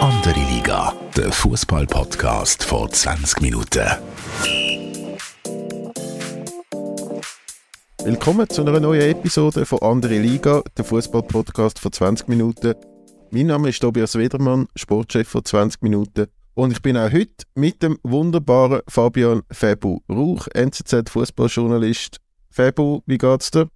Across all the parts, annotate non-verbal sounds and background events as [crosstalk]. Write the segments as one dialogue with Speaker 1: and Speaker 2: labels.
Speaker 1: Andere Liga, der Fußball-Podcast vor 20 Minuten.
Speaker 2: Willkommen zu einer neuen Episode von Andere Liga, der Fußball-Podcast vor 20 Minuten. Mein Name ist Tobias Wedermann, Sportchef von 20 Minuten. Und ich bin auch heute mit dem wunderbaren Fabian Febu Rauch, NZZ-Fußballjournalist. Febu, wie geht's dir?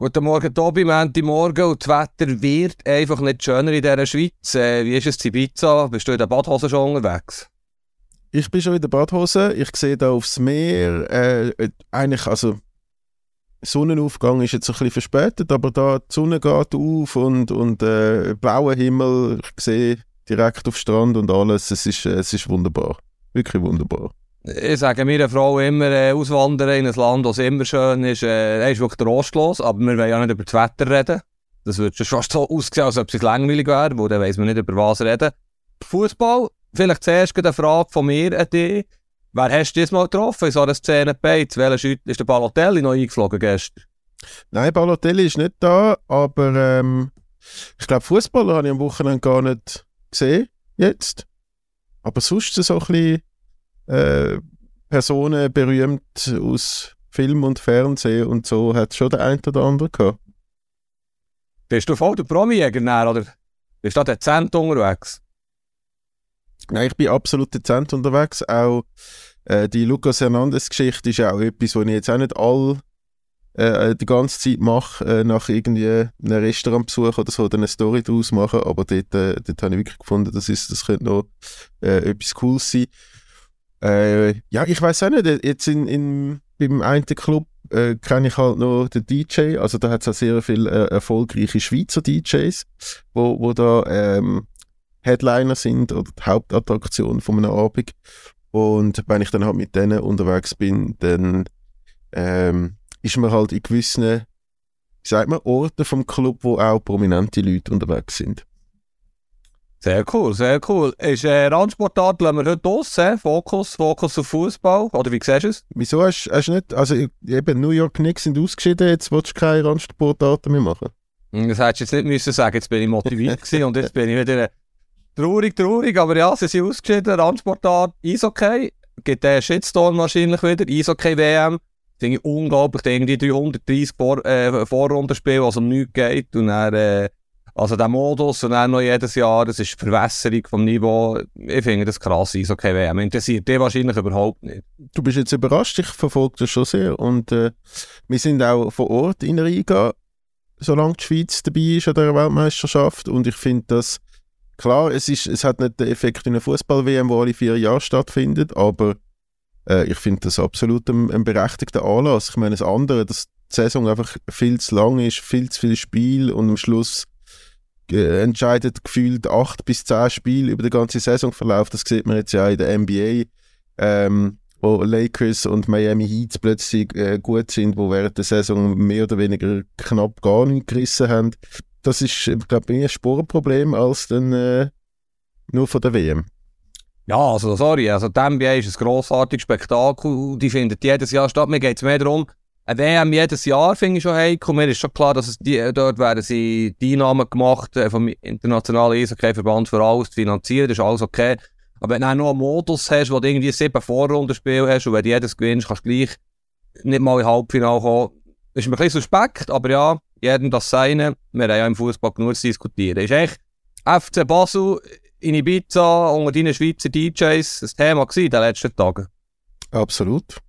Speaker 3: Guten Morgen, Tobi. Morgen und das Wetter wird einfach nicht schöner in dieser Schweiz. Äh, wie ist es in Pizza? Bist du in der Badhose schon unterwegs?
Speaker 2: Ich bin schon in der Badhose. Ich sehe da aufs Meer. Äh, eigentlich, also, Sonnenaufgang ist jetzt ein bisschen verspätet, aber da die Sonne geht auf und, und äh, blauer Himmel. Ich sehe direkt auf Strand und alles. Es ist, es ist wunderbar. Wirklich wunderbar.
Speaker 3: Ich sage meiner Frau immer, äh, auswandern in ein Land, das immer schön ist, äh, ist wirklich trostlos, aber wir wollen ja nicht über das Wetter reden. Das würde schon fast so aussehen, als ob es langweilig wäre, wo dann weiss man nicht, über was reden. Fußball, vielleicht zuerst eine Frage von mir an dich. Wer hast du diesmal getroffen in so einer Szene Beiz? Welcher ist der Balotelli noch eingeflogen gestern?
Speaker 2: Nein, Balotelli ist nicht da, aber ähm, ich glaube, Fußballer habe ich am Wochenende gar nicht gesehen, jetzt. Aber sonst so ein bisschen äh, Personen berühmt aus Film und Fernsehen und so hat schon der eine oder andere gehabt.
Speaker 3: Bist du voll der Promi-Jäger oder bist du da dezent unterwegs?
Speaker 2: Nein, ich bin absolut dezent unterwegs. Auch äh, die Lucas Hernandez-Geschichte ist auch etwas, was ich jetzt auch nicht all äh, die ganze Zeit mache, äh, nach irgendwie einem Restaurantbesuch oder so, oder eine Story daraus machen. Aber dort, äh, dort habe ich wirklich gefunden, das, ist, das könnte noch äh, etwas Cooles sein. Äh, ja, ich weiß auch nicht. Jetzt in, in, beim einen Club äh, kenne ich halt noch den DJ. Also da hat es auch sehr viele äh, erfolgreiche Schweizer DJs, wo, wo da ähm, Headliner sind oder die Hauptattraktion von einem Abend. Und wenn ich dann halt mit denen unterwegs bin, dann ähm, ist man halt in gewissen, wie sagt man, Orten vom Club, wo auch prominente Leute unterwegs sind.
Speaker 3: Sehr cool, sehr cool. Ist äh, Randsportart lassen wir heute aus, äh? Fokus, Fokus auf Fußball, oder wie siehst du es?
Speaker 2: Wieso hast, hast du nicht, also eben New York Knicks sind ausgeschieden, jetzt willst du keine Randsportarten mehr machen?
Speaker 3: Hm, das hättest du jetzt nicht müssen sagen, jetzt bin ich motiviert [laughs] gewesen und jetzt bin ich wieder traurig, traurig, aber ja, sie sind ausgeschieden, Randsportart, Eishockey, gibt den Shitstorm wahrscheinlich wieder, Eishockey-WM, finde ich unglaublich, irgendwie 330 Vor äh, Vorrundenspiele, was um nichts geht und dann äh, also der Modus und dann noch jedes Jahr, das ist die Verwässerung vom Niveau. Ich finde das krass, ist okay WM. Interessiert dich wahrscheinlich überhaupt nicht.
Speaker 2: Du bist jetzt überrascht, ich verfolge das schon sehr. Und äh, wir sind auch vor Ort in Riga, solange die Schweiz dabei ist an der Weltmeisterschaft. Und ich finde das, klar, es, ist, es hat nicht den Effekt in einer Fußball-WM, wo alle vier Jahre stattfindet, aber äh, ich finde das absolut ein, ein berechtigter Anlass. Ich meine, das andere, dass die Saison einfach viel zu lang ist, viel zu viel Spiel und am Schluss entscheidet gefühlt acht bis zehn Spiele über den ganzen Saisonverlauf. Das sieht man jetzt ja in der NBA, ähm, wo Lakers und Miami Heat plötzlich äh, gut sind, wo während der Saison mehr oder weniger knapp gar nicht gerissen haben. Das ist, glaube ich, ein Sporenproblem als dann äh, nur von der WM.
Speaker 3: Ja, also sorry, also die NBA ist ein grossartiges Spektakel, die findet jedes Jahr statt. Mir geht es mehr darum, eine WM jedes Jahr finde ich schon heikel. Mir ist schon klar, dass es die, dort werden sie die Einnahmen gemacht äh, vom internationalen Eishockey-Verband für alles zu finanzieren. Das ist alles okay. Aber wenn du noch einen Modus hast, wo du irgendwie sieben Vorrundenspiele hast und wenn du jedes gewinnst, kannst du gleich nicht mal in Halbfinale kommen. Das ist mir ein bisschen suspekt, aber ja, jedem das seine. Wir haben ja im Fußball genug zu diskutieren. Ist echt FC Basel in Ibiza unter deinen Schweizer DJs ein Thema in den letzten Tagen?
Speaker 2: Absolut.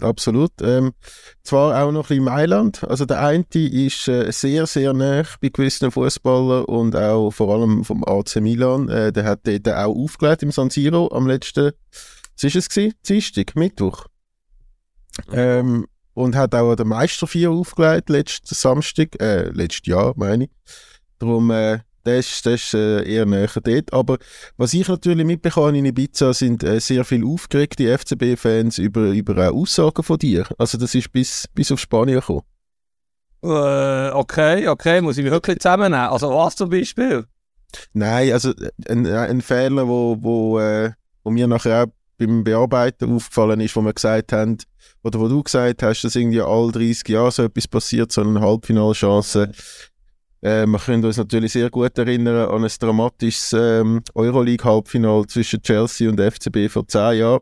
Speaker 2: Absolut. Ähm, zwar auch noch in Mailand. Also der eine ist äh, sehr, sehr nah bei gewissen Fußballern und auch vor allem vom AC Milan. Äh, der hat dort auch aufgelegt im San Siro am letzten, was ist es gewesen? Dienstag, Mittwoch. Ähm, und hat auch den Meister 4 aufgelegt letzten Samstag, äh, letztes Jahr meine ich. Darum äh, das ist, das ist äh, eher näher dort. Aber was ich natürlich mitbekomme in Ibiza, sind äh, sehr viele aufgeregte FCB-Fans über, über äh, Aussagen von dir. Also das ist bis, bis auf Spanien gekommen.
Speaker 3: Äh, okay, okay, muss ich mich wirklich zusammennehmen. Also was zum Beispiel?
Speaker 2: Nein, also ein, ein Fehler, wo, wo, wo mir nachher auch beim Bearbeiten aufgefallen ist, wo wir gesagt haben, oder wo du gesagt hast, dass irgendwie all 30 Jahre so etwas passiert, so eine Halbfinalchance Äh, wir können uns natürlich sehr gut erinnern an ein dramatisches ähm, Euroleague-Halbfinale zwischen Chelsea und FCB vor zehn Jahren,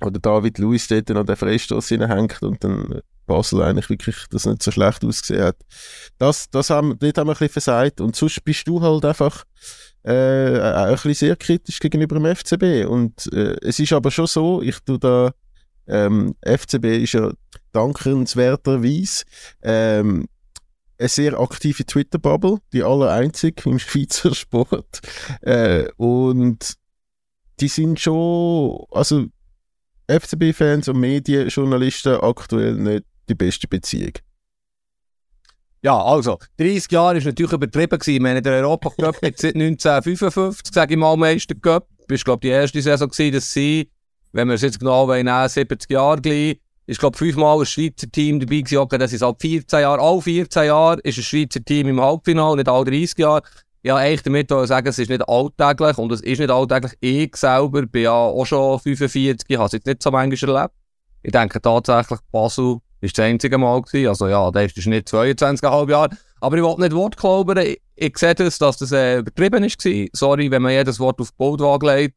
Speaker 2: wo der David Luiz dort noch den Freistoß hineinhängt und dann Basel eigentlich wirklich das nicht so schlecht ausgesehen hat. Das, das haben, dort haben wir ein bisschen versagt und sonst bist du halt einfach äh, auch ein bisschen sehr kritisch gegenüber dem FCB und äh, es ist aber schon so, ich tu da ähm, FCB ist ja dankenswerterweise ähm, eine sehr aktive Twitter-Bubble, die allereinzige im Schweizer Sport. Äh, und die sind schon, also FCB-Fans und Medienjournalisten aktuell nicht die beste Beziehung.
Speaker 3: Ja, also, 30 Jahre ist natürlich übertrieben gewesen. Ich meine, der Europacup seit 1955, sage ich mal, Meister Cup. Das war, glaube ich, die erste Saison dass sie, wenn wir es jetzt genau nehmen, 70 Jahre gleich, ist, glaube ich, fünfmal ein Schweizer Team dabei gewesen. Okay, das ist ab 14 Jahre. Alle 14 Jahre ist ein Schweizer Team im Halbfinale, nicht alle 30 Jahre. Ja, eigentlich damit sagen, es ist nicht alltäglich und es ist nicht alltäglich. Ich selber bin ja auch schon 45, ich habe es jetzt nicht so manchmal erlebt. Ich denke tatsächlich, Basel ist das einzige Mal gewesen. Also ja, der ist nicht 22,5 Jahre. Aber ich wollte nicht Wort glauben. Ich, ich sehe das, dass das äh, übertrieben war. Sorry, wenn man jedes Wort auf Goldwaage legt.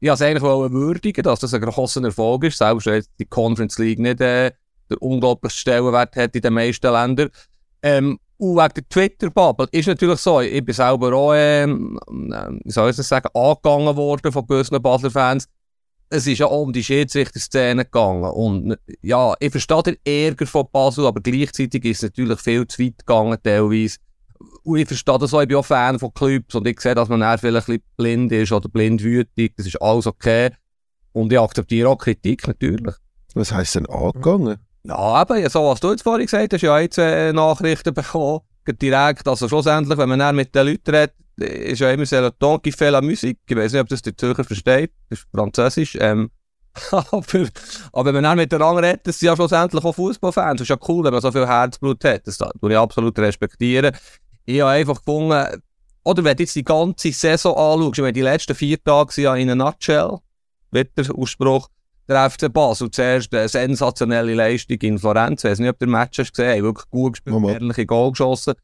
Speaker 3: Ich wollte es eigentlich würdigen, dass das ein grosser Erfolg ist. Selbst wenn die Conference League nicht äh, der unglaubliche Stellenwert hat in den meisten Ländern. Ähm, und wegen der Twitter-Bubble ist natürlich so, ich bin selber auch, ähm, wie soll ich das sagen, angegangen worden von gewissen Basler-Fans es ist ja um die Schiedsrichter-Szene gegangen. Und ja, ich verstehe den Ärger von Basel, aber gleichzeitig ist es natürlich viel zu weit gegangen, teilweise. Und ich verstehe das auch, ich bin auch Fan von Clubs und ich sehe, dass man vielleicht ein bisschen blind ist oder blind wütig, das ist alles okay. Und ich akzeptiere auch Kritik, natürlich.
Speaker 2: Was heisst denn angegangen?
Speaker 3: Ja, eben, so was du jetzt vorhin gesagt hast, ja jetzt äh, Nachrichten bekommen, direkt, also schlussendlich, wenn man dann mit den Leuten redet, ist ja immer sehr Ton qui fait la musique. Ich weiß nicht, ob das der Zürcher versteht. Das ist Französisch. Ähm, [laughs] aber, aber wenn man dann miteinander redet, das sind ja schlussendlich auch Fußballfans. Das ist ja cool, wenn man so viel Herzblut hat. Das tue ich absolut respektieren. Ich habe einfach gefunden, oder wenn du jetzt die ganze Saison anschaust, ich meine, die letzten vier Tage sind ja in a nutshell, wird der Ausspruch, der FC Basel zuerst eine sensationelle Leistung in Florenz. Ich weiß nicht, ob du den Match hast gesehen, wirklich gut gespielt, ehrliche Goal geschossen.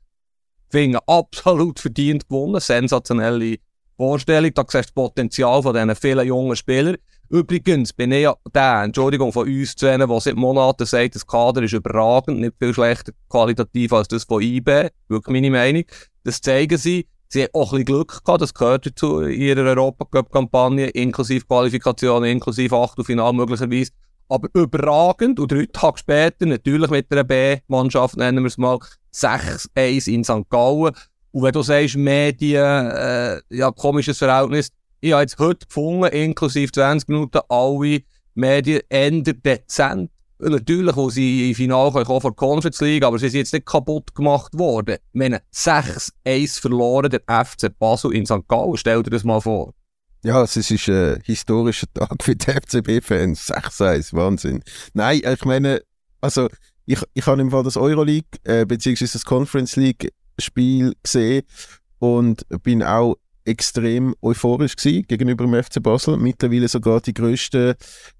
Speaker 3: Finger absolut verdient gewonnen. Sensationelle Vorstellung. Da siehst du das Potenzial von diesen vielen jungen Spielern. Übrigens bin ich ja der, Entschuldigung, von uns zu denen, der seit Monaten sagt, das Kader ist überragend, nicht viel schlechter qualitativ als das von IB. Wirklich meine Meinung. Das zeigen sie. Sie haben auch ein bisschen Glück gehabt, das gehört in ihrer Europacup-Kampagne, inklusive Qualifikation, inklusive Achtelfinale möglicherweise aber überragend. Und drei Tage später, natürlich mit einer B-Mannschaft, nennen wir es mal, 6-1 in St. Gallen. Und wenn du sagst, Medien, äh, ja, komisches Verhältnis, ich habe jetzt heute gefunden, inklusive 20 Minuten, alle Medien ändern dezent. Natürlich, wo sie im Finale kommen von der Conference League, aber sie sind jetzt nicht kaputt gemacht worden. Ich meine, 6-1 verloren der FC Basel in St. Gallen, stell dir das mal vor.
Speaker 2: Ja, es ist ein historischer Tag für die FCB-Fans. 6-1, Wahnsinn. Nein, ich meine, also ich, ich habe im Fall das Euroleague äh, bzw. das Conference League Spiel gesehen und bin auch extrem euphorisch gewesen gegenüber dem FC Basel. Mittlerweile sogar die grössten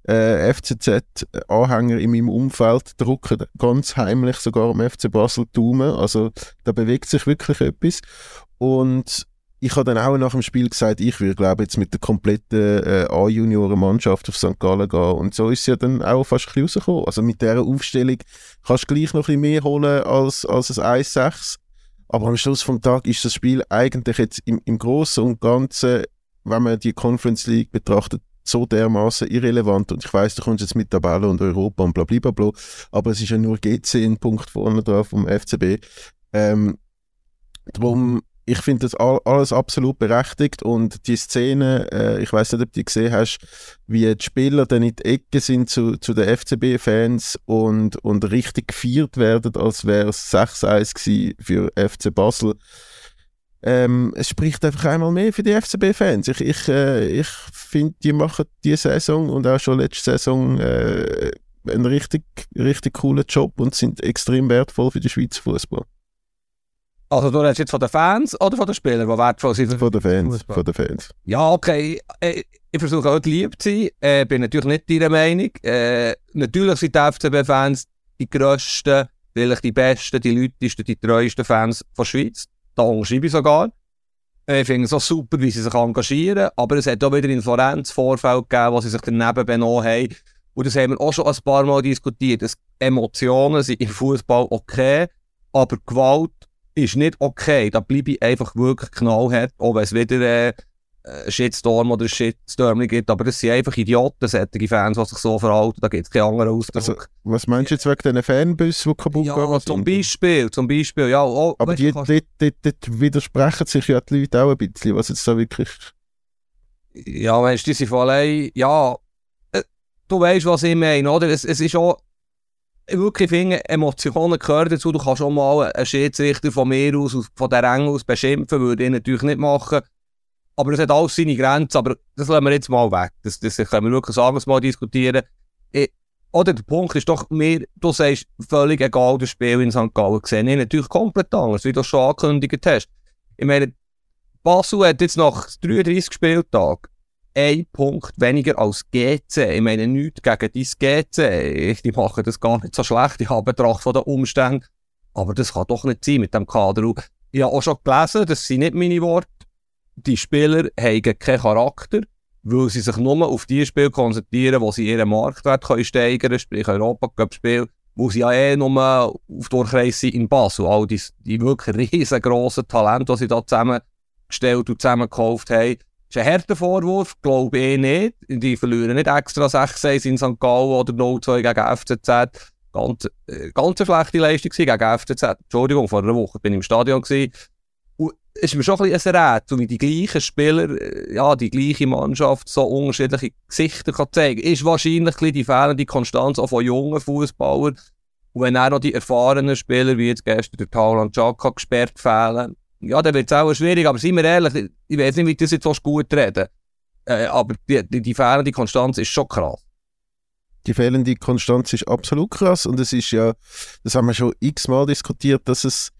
Speaker 2: äh, FCZ-Anhänger in meinem Umfeld drucken ganz heimlich sogar am FC Basel Daumen. Also da bewegt sich wirklich etwas. Und ich habe dann auch nach dem Spiel gesagt, ich will, glaube jetzt mit der kompletten äh, A-Junioren-Mannschaft auf St. Gallen gehen. Und so ist es ja dann auch fast rausgekommen. Also mit dieser Aufstellung kannst du gleich noch ein bisschen mehr holen als, als ein 1-6. Aber am Schluss vom Tag ist das Spiel eigentlich jetzt im, im Großen und Ganzen, wenn man die Conference League betrachtet, so dermaßen irrelevant. Und ich weiß, du kommst jetzt mit Tabelle und Europa und bla bla bla, aber es ist ja nur GC ein Punkt vorne drauf vom FCB. Ähm, darum ich finde das alles absolut berechtigt und die Szene, äh, ich weiß nicht, ob du die gesehen hast, wie die Spieler dann in die Ecke sind zu, zu den FCB-Fans und, und richtig gefeiert werden, als wäre es 6-1 für FC Basel. Ähm, es spricht einfach einmal mehr für die FCB-Fans. Ich, ich, äh, ich finde, die machen diese Saison und auch schon letzte Saison äh, einen richtig, richtig coolen Job und sind extrem wertvoll für den Schweizer Fußball.
Speaker 3: Also du redest jetzt von den Fans oder von den Spielern, die wertvoll sind?
Speaker 2: Von den Fans, von den Fans.
Speaker 3: Ja, okay. Ich, ich versuche auch lieb zu sein. Äh, bin natürlich nicht deiner Meinung. Äh, natürlich sind die FCB-Fans die grössten vielleicht die besten, die lautesten, die treuesten Fans von der Schweiz. Da unterschreibe ich sogar. Ich finde es auch super, wie sie sich engagieren, aber es hat auch wieder in Florenz Vorfälle gegeben, wo sie sich daneben benommen haben. Und das haben wir auch schon ein paar Mal diskutiert. Emotionen sind im Fußball okay, aber Gewalt ist nicht okay. Da bleibe ich einfach wirklich knallhart, auch wenn es wieder äh, äh, Shitstorm oder Shitstorm gibt, aber das sind einfach Idioten, solche Fans, die sich so verhalten, da gibt es keinen anderen Ausdruck. Also,
Speaker 2: was meinst du jetzt wegen diesen Fanbussen, die kaputt
Speaker 3: ja, gehen? zum Beispiel, zum Beispiel, ja. Oh,
Speaker 2: aber die, kannst... die, die, die, widersprechen sich ja die Leute auch ein bisschen, was jetzt da wirklich...
Speaker 3: Ja, meinst du, die sind von allein, ja, äh, du weißt, was ich meine, oder? Es, es ist auch, wirklich finde, Emotionen gehören dazu, du kannst auch mal einen Schiedsrichter von mir aus, von der Rang aus beschimpfen, würde ich natürlich nicht machen, aber es hat alles seine Grenzen, aber das lassen wir jetzt mal weg. Das, das können wir wirklich anderes Mal diskutieren. Ich, oder der Punkt ist doch mir, du sagst, völlig egal, das Spiel in St. Gallen gesehen. Ich natürlich komplett anders, wie du schon angekündigt hast. Ich meine, Basel hat jetzt nach 33 Spieltagen ein Punkt weniger als GC. Ich meine, nichts gegen dein GC. Die machen das gar nicht so schlecht. Ich habe Betracht von den Umständen. Aber das kann doch nicht sein mit dem Kader. Ich habe auch schon gelesen, das sind nicht meine Worte, die Spieler haben keinen Charakter, weil sie sich nur auf die Spiele konzentrieren, wo sie ihren Marktwert können steigern können, sprich Europa-Cup-Spiel, wo sie ja eh nur auf Durchreise sind in Basel. All die, die wirklich [laughs] riesengroßen Talente, die sie da zusammengestellt und zusammengekauft haben. Das ist ein harter Vorwurf, glaube ich nicht. Die verlieren nicht extra 6-1 in St. Gallen oder 0-2 gegen FCZ. Ganz, äh, ganz eine schlechte Leistung gegen FCZ. Entschuldigung, vor einer Woche bin ich im Stadion. Gewesen ist mir schon ein bisschen ein Rätsel, wie die gleichen Spieler, äh, ja, die gleiche Mannschaft so unterschiedliche Gesichter kann zeigen Ist wahrscheinlich die fehlende Konstanz auch von jungen Fußballern. Und wenn auch noch die erfahrenen Spieler, wie jetzt gestern der Tauland Chaka, gesperrt fehlen, ja, dann wird es auch schwierig. Aber seien wir ehrlich, ich weiß nicht, wie das jetzt gut reden. Äh, aber die, die, die fehlende Konstanz ist schon krass.
Speaker 2: Die fehlende Konstanz ist absolut krass und es ist ja, das haben wir schon x-mal diskutiert, dass es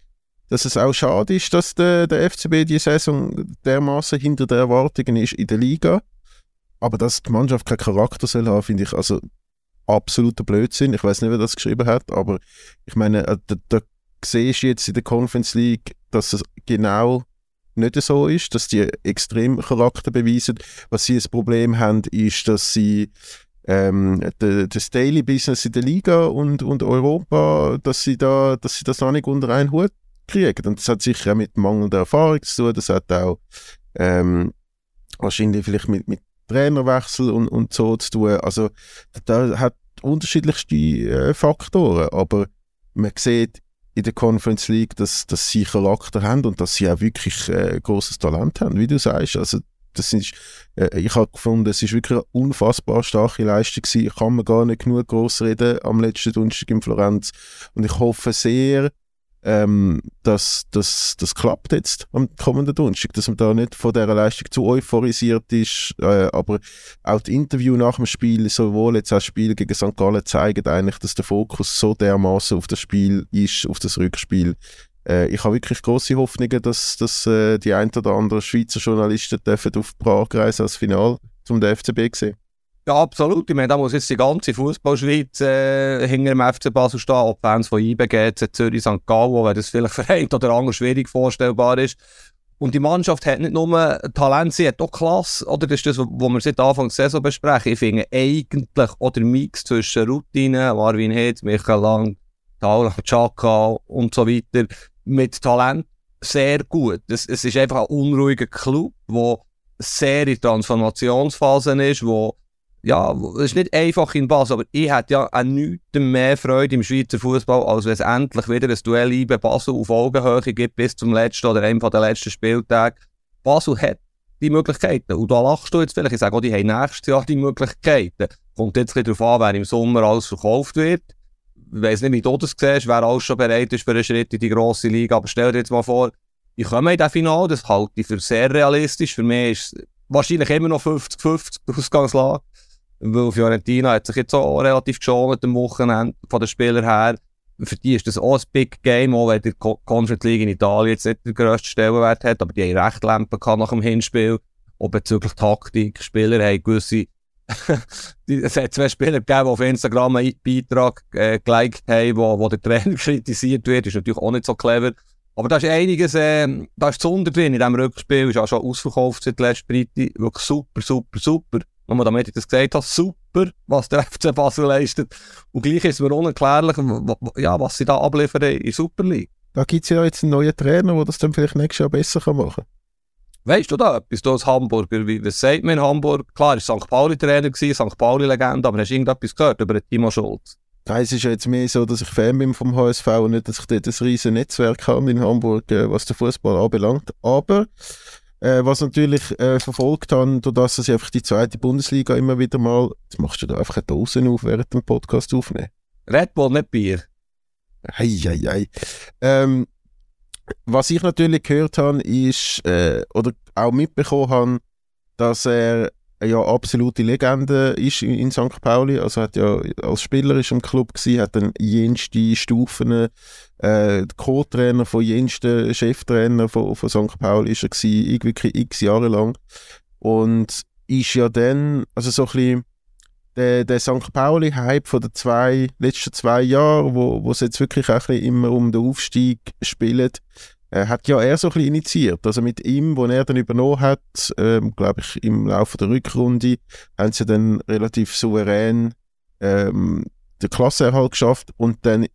Speaker 2: dass es auch schade ist, dass der, der FCB die Saison dermaßen hinter den Erwartungen ist in der Liga. Aber dass die Mannschaft keinen Charakter soll haben, finde ich also absoluter Blödsinn. Ich weiß nicht, wer das geschrieben hat, aber ich meine, äh, da, da siehst du jetzt in der Conference League, dass es genau nicht so ist, dass die extrem Charakter beweisen. Was sie ein Problem haben, ist, dass sie ähm, das Daily Business in der Liga und, und Europa, dass sie da, dass sie das noch nicht unter einen Hut kriegen. Und das hat sicher auch mit mangelnder Erfahrung zu tun. Das hat auch ähm, wahrscheinlich vielleicht mit, mit Trainerwechsel und, und so zu tun. Also da hat unterschiedlichste äh, Faktoren, aber man sieht in der Conference League, dass, dass sie Charakter haben und dass sie auch wirklich äh, großes Talent haben, wie du sagst. Also das ist, äh, ich habe gefunden, es ist wirklich eine unfassbar starke Leistung gewesen. Kann mir gar nicht genug groß reden am letzten Donnerstag in Florenz und ich hoffe sehr, ähm, dass das, das klappt jetzt am kommenden Donnerstag, dass man da nicht von dieser Leistung zu euphorisiert ist, äh, aber auch die Interview nach dem Spiel, sowohl jetzt das Spiel gegen St. Gallen, zeigen eigentlich, dass der Fokus so dermaßen auf das Spiel ist, auf das Rückspiel. Äh, ich habe wirklich große Hoffnungen, dass, dass äh, die ein oder anderen Schweizer Journalisten dürfen auf Prag reisen als Final zum der FCB sehen.
Speaker 3: Ja, absolut. Ich meine, da muss jetzt die ganze Fußballschweiz äh, hinter dem FC Basel stehen, ob Fans von IB, GC, Zürich, St. Gallen, weil das vielleicht für oder anderen schwierig vorstellbar ist. Und die Mannschaft hat nicht nur Talent, sie hat auch Klasse. Oder das ist das, was wir seit Anfang der Saison besprechen. Ich finde eigentlich auch der Mix zwischen Routine, Marvin Hetz, Michael Lang, Taula, Chaka und so weiter mit Talent sehr gut. Es, es ist einfach ein unruhiger Club, der sehr in Transformationsphase ist, wo ja, es ist nicht einfach in Basel, aber ich hätte ja an nichts mehr Freude im Schweizer Fußball, als wenn es endlich wieder ein Duell IBE Basel auf Augenhöhe gibt bis zum letzten oder einem der letzten Spieltage. Basel hat die Möglichkeiten. Und da lachst du jetzt vielleicht. Ich sage auch, die haben nächstes Jahr die Möglichkeiten. Kommt jetzt ein darauf an, wer im Sommer alles verkauft wird. Ich weiss nicht, wie du das siehst, wer alles schon bereit ist für einen Schritt in die grosse Liga. Aber stell dir jetzt mal vor, ich komme in das Finale, das halte ich für sehr realistisch. Für mich ist es wahrscheinlich immer noch 50-50 Ausgangslage. Weil Fiorentina hat sich jetzt auch relativ geschont am Wochenende von den Spielern her. Für die ist das auch ein Big Game, auch wenn die Conference League in Italien jetzt nicht den grössten Stellenwert hat, aber die haben recht Lampen nach dem Hinspiel. Auch bezüglich Taktik. Spieler haben gewisse [laughs] es hat zwei Spieler gegeben, die auf Instagram einen Beitrag äh, geliked haben, wo, wo der Trainer [laughs] kritisiert wird. Ist natürlich auch nicht so clever. Aber da ist einiges, äh, da ist Zunder drin in diesem Rückspiel, ist auch schon ausverkauft seit letzter Freitag. Wirklich super, super, super. Nur damit ich das gesagt habe, super, was der [laughs] FC Basel leistet. Und gleich ist mir unerklärlich, ja, was sie da abliefern in der Super League.
Speaker 2: Da gibt es ja jetzt einen neuen Trainer, der das dann vielleicht nächstes Jahr besser machen kann.
Speaker 3: Weißt du da etwas, du als Hamburger, wie, was sagt man in Hamburg? Klar, war St. Pauli-Trainer, St. Pauli-Legende, aber hast du irgendetwas gehört über Timo Schulz?
Speaker 2: Nein, es ist ja jetzt mehr so, dass ich Fan bin vom HSV und nicht, dass ich dort ein riesen Netzwerk habe in Hamburg, äh, was den Fußball anbelangt. Aber äh, was natürlich äh, verfolgt habe, dadurch, dass ich einfach die zweite Bundesliga immer wieder mal, jetzt machst du da einfach eine Dose auf, während dem Podcast aufnehmen.
Speaker 3: Red Bull, nicht Bier.
Speaker 2: Hei, hei, hei. Ähm, was ich natürlich gehört habe, ist, äh, oder auch mitbekommen habe, dass er ja absolute Legende ist in St. Pauli. Also hat ja als Spieler ist im Club gewesen, hat dann jenste Stufen, äh, Co-Trainer von jensten Cheftrainer von, von St. Pauli ist er gewesen, irgendwie x Jahre lang. Und ist ja dann, also so ein bisschen der, der St. Pauli-Hype von den zwei, letzten zwei Jahren, wo, wo es jetzt wirklich auch ein bisschen immer um den Aufstieg spielt, äh, hat ja er so ein bisschen initiiert. Also mit ihm, wo er dann übernommen hat, ähm, glaube ich, im Laufe der Rückrunde, haben sie dann relativ souverän ähm, den Klassenerhalt geschafft und dann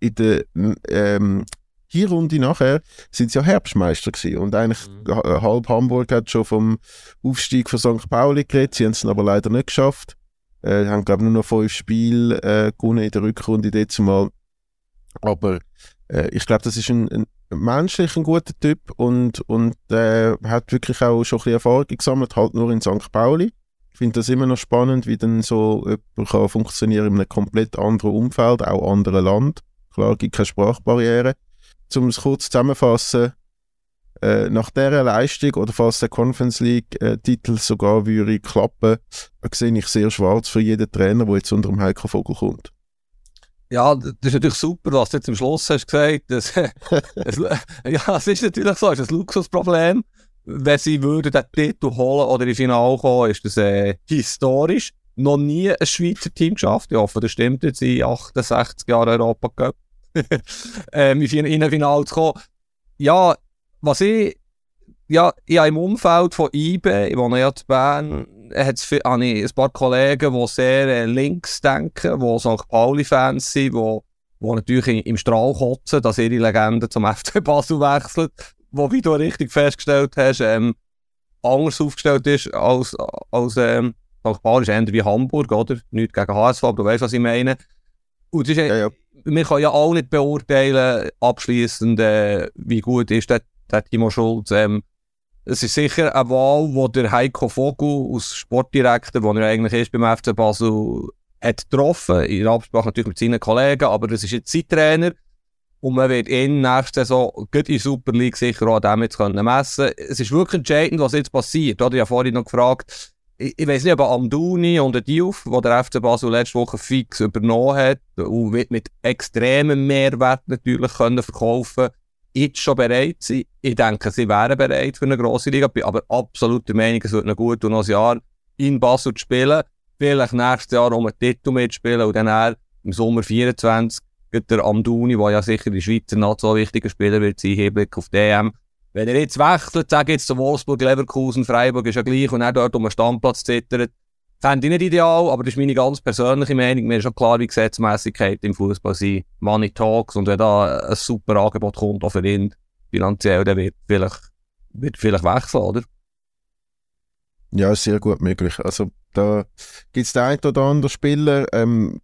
Speaker 2: in der ähm, Hinrunde nachher sind sie ja Herbstmeister gewesen. und eigentlich mhm. halb Hamburg hat schon vom Aufstieg von St. Pauli geredet, sie haben es aber leider nicht geschafft. Äh, haben glaube ich nur noch fünf Spiele äh, gewonnen in der Rückrunde dazu mal. Aber äh, ich glaube, das ist ein, ein menschlich ein guter Typ und, und äh, hat wirklich auch schon ein bisschen Erfahrung gesammelt, halt nur in St. Pauli. Ich finde das immer noch spannend, wie dann so jemand kann funktionieren in einem komplett anderen Umfeld, auch anderen Land. Klar, gibt keine Sprachbarriere. Um es kurz zusammenzufassen, äh, nach dieser Leistung oder falls der Conference League-Titel äh, sogar würde klappen, sehe ich sehr schwarz für jeden Trainer, der jetzt unter dem Heiko Vogel kommt.
Speaker 3: Ja, das ist natürlich super, was du jetzt am Schluss hast gesagt. Das, [laughs] das, ja, es ist natürlich so, es ist ein Luxusproblem. Wenn sie würden den Titel holen oder in Finale kommen, ist das äh, historisch. Noch nie ein Schweizer Team geschafft. Ich hoffe, das stimmt jetzt in 68 Jahren Europa Cup. [laughs] ähm, in ein Finale zu kommen. Ja, was ich, ja, ich habe im Umfeld von IBE, ich wohne ja in Bern, hat's habe ich ein paar Kollegen, die sehr äh, links denken, die St. Pauli-Fans sind, die, die natürlich im Strahl kotzen, dass ihre Legende zum [laughs] FC Basel wechselt, wo, wie du richtig festgestellt hast, ähm, anders aufgestellt ist als, als ähm, St. Pauli ist eher wie Hamburg, oder? Nicht gegen HSV, aber du weißt, was ich meine. Und ist, äh, ja, ja. wir können ja auch nicht beurteilen, abschließend, äh, wie gut ist der, der Timo Schulz. Ähm, es ist sicher eine Wahl, wo der Heiko Vogel als Sportdirektor, der er eigentlich ist beim FC Basel, hat getroffen. In Absprache natürlich mit seinen Kollegen, aber das ist jetzt sein Trainer. Und man wird ihn nächste Saison gut in der Super League sicher auch damit können messen Es ist wirklich entscheidend, was jetzt passiert. Ich habe vorhin noch gefragt, ich, ich weiß nicht, ob Amduni und der Diouf, wo der FC Basel letzte Woche fix übernommen hat und mit, mit extremem Mehrwert natürlich können verkaufen jetzt schon bereit sind. Ich denke, sie wären bereit für eine grosse Liga. Bin aber absolut der Meinung, es wird noch gut tun, noch ein Jahr in Basel zu spielen. Vielleicht nächstes Jahr um einen Titel mitspielen und dann im Sommer 24 der Amduni, der ja sicher die Schweizer nicht so wichtiger Spieler wird sein, Hinblick auf DM. Wenn er jetzt wechselt, sage jetzt zu Wolfsburg, Leverkusen, Freiburg ist ja gleich und er dort um einen Standplatz zittert, Fände ich nicht ideal, aber das ist meine ganz persönliche Meinung. Mir ist schon klar, wie Gesetzmäßigkeit im Fußball sind. Money Talks und wenn da ein super Angebot kommt, auch für ihn finanziell, dann wird vielleicht, wird vielleicht wechseln, oder?
Speaker 2: Ja, ist sehr gut möglich. Also da gibt es den einen oder anderen Spieler, ähm,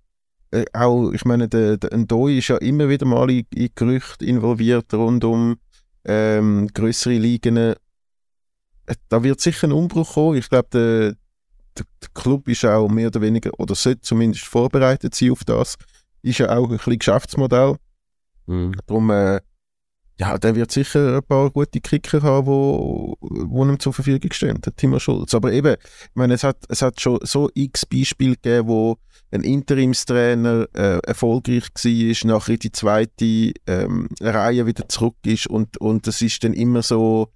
Speaker 2: äh, auch, ich meine, der, der Ndoi ist ja immer wieder mal in, in Gerüchte involviert rund um ähm, größere Ligen. Äh, da wird sicher ein Umbruch kommen. Ich glaube, der der, Club ist auch mehr oder weniger, oder sollte zumindest vorbereitet sein auf das, ist ja auch ein bisschen Geschäftsmodell. Mhm. Darum, äh, ja, der wird sicher ein paar gute Kicker haben, wo, wo ihm zur Verfügung stehen, der Timo Schulz. Aber eben, ich meine, es hat, es hat schon so x Beispiele gegeben, wo ein Interimstrainer äh, erfolgreich war, nachher in die zweite ähm, Reihe wieder zurück ist und, und das ist dann immer so,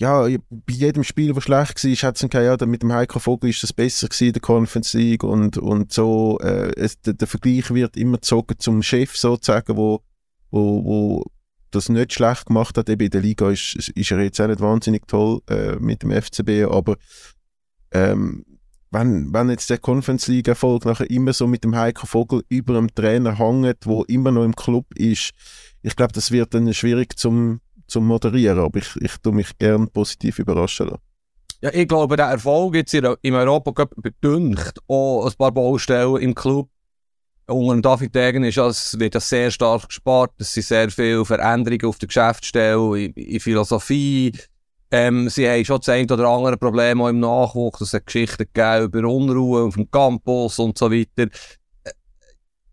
Speaker 2: ja, bei jedem Spiel, das schlecht war, hat es ja, mit dem Heiko Vogel ist das besser gewesen, der Conference League und, und so. Äh, es, der, der, Vergleich wird immer gezogen zum Chef sozusagen, wo, wo, wo das nicht schlecht gemacht hat. Eben in der Liga ist, ist er jetzt auch nicht wahnsinnig toll äh, mit dem FCB, aber ähm, wenn, wenn jetzt der Conference League Erfolg nachher immer so mit dem Heiko Vogel über dem Trainer hängt, wo immer noch im Club ist, ich glaube, das wird dann schwierig zum zum Moderieren, aber ich, ich tue mich gern positiv überraschen.
Speaker 3: Ja, ich glaube, der Erfolg jetzt im Europacup bedünkt auch ein paar Baustellen im Club. Unter David Degen ist das, wird das sehr stark gespart. Es sind sehr viele Veränderungen auf der Geschäftsstelle, in, in Philosophie. Ähm, sie haben schon das eine oder andere Problem auch im Nachwuchs. Es hat Geschichten gegeben über Unruhe auf dem Campus und so weiter. Äh,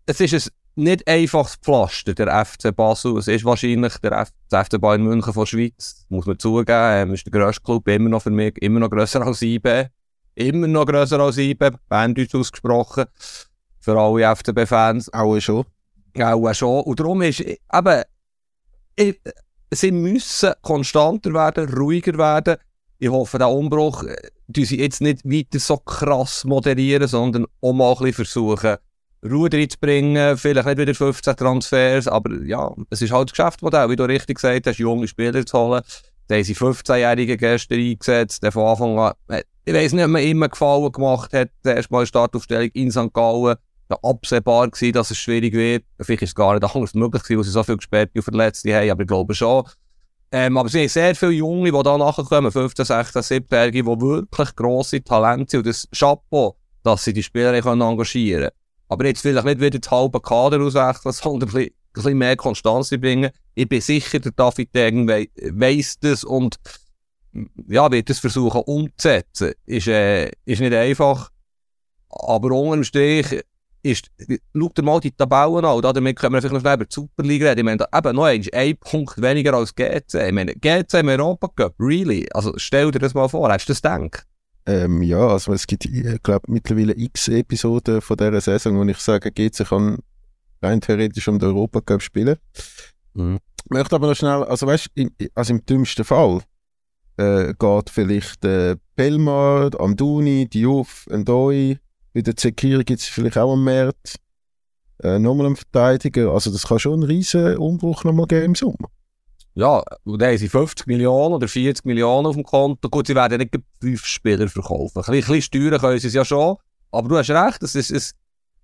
Speaker 3: es ist ein nicht einfaches Pflaster, der FC Basel. Es ist wahrscheinlich der, F FC Bayern München von der Schweiz, muss man zugeben. Ähm, ist der grösste Club, immer noch für mich, immer noch grösser als IB. Immer noch grösser als IB, Berndeutsch ausgesprochen. Für alle FCB-Fans.
Speaker 2: Auch schon.
Speaker 3: Auch schon. Und darum ist, eben, ich, sie müssen konstanter werden, ruhiger werden. Ich hoffe, der Umbruch, die äh, sie jetzt nicht weiter so krass moderieren, sondern auch mal ein bisschen versuchen, Ruhe reinzubringen, vielleicht nicht wieder 15 Transfers, aber ja, es ist halt das Geschäftsmodell, wie du richtig gesagt hast, junge Spieler zu holen. Da haben sie 15-Jährige gestern eingesetzt, der von Anfang an, äh, ich weiß nicht, ob man immer Gefallen gemacht hat, erstmal Startaufstellung in St. Gallen, ja, absehbar gewesen, dass es schwierig wird. Vielleicht ist es gar nicht anders möglich gewesen, weil sie so viel gesperrt und Verletzte haben, aber ich glaube schon. Ähm, aber sie haben sehr viele Junge, die da nachkommen, 15, 16, 17-Jährige, die wirklich grosse Talente sind und das Chapeau, dass sie die Spieler engagieren können. Aber jetzt vielleicht nicht wieder das halbe Kader auswechseln, [laughs] sondern ein bisschen, mehr Konstanz bringen. Ich bin sicher, der David Degen we weiss das und ja, wird das versuchen umzusetzen. Ist, äh, ist nicht einfach. Aber unterm Strich ist, schau dir mal die Tabellen an, damit können wir vielleicht noch schnell über die Superliga reden. Ich meine, eben noch ein Punkt weniger als GC. Ich meine, GC im Europa Cup, really? Also stell dir das mal vor, hast du das gedacht?
Speaker 2: Ähm, ja, also es gibt, ich glaube, mittlerweile x Episoden von dieser Saison, wo ich sage, GC kann rein theoretisch um den Europacup spielen. Mhm. Ich möchte aber noch schnell, also weißt du, also im dümmsten Fall äh, geht vielleicht äh, Pelmar, Amduni, Diouf, Ndoi, bei der Zekiri gibt es vielleicht auch einen März, äh, nochmal einen Verteidiger, also das kann schon einen riesen Umbruch nochmal geben im Sommer
Speaker 3: ja, und dann haben sie 50 Millionen oder 40 Millionen auf dem Konto. Gut, sie werden nicht fünf Spieler verkaufen. Ein bisschen, steuern können sie es ja schon. Aber du hast recht, es ist, es,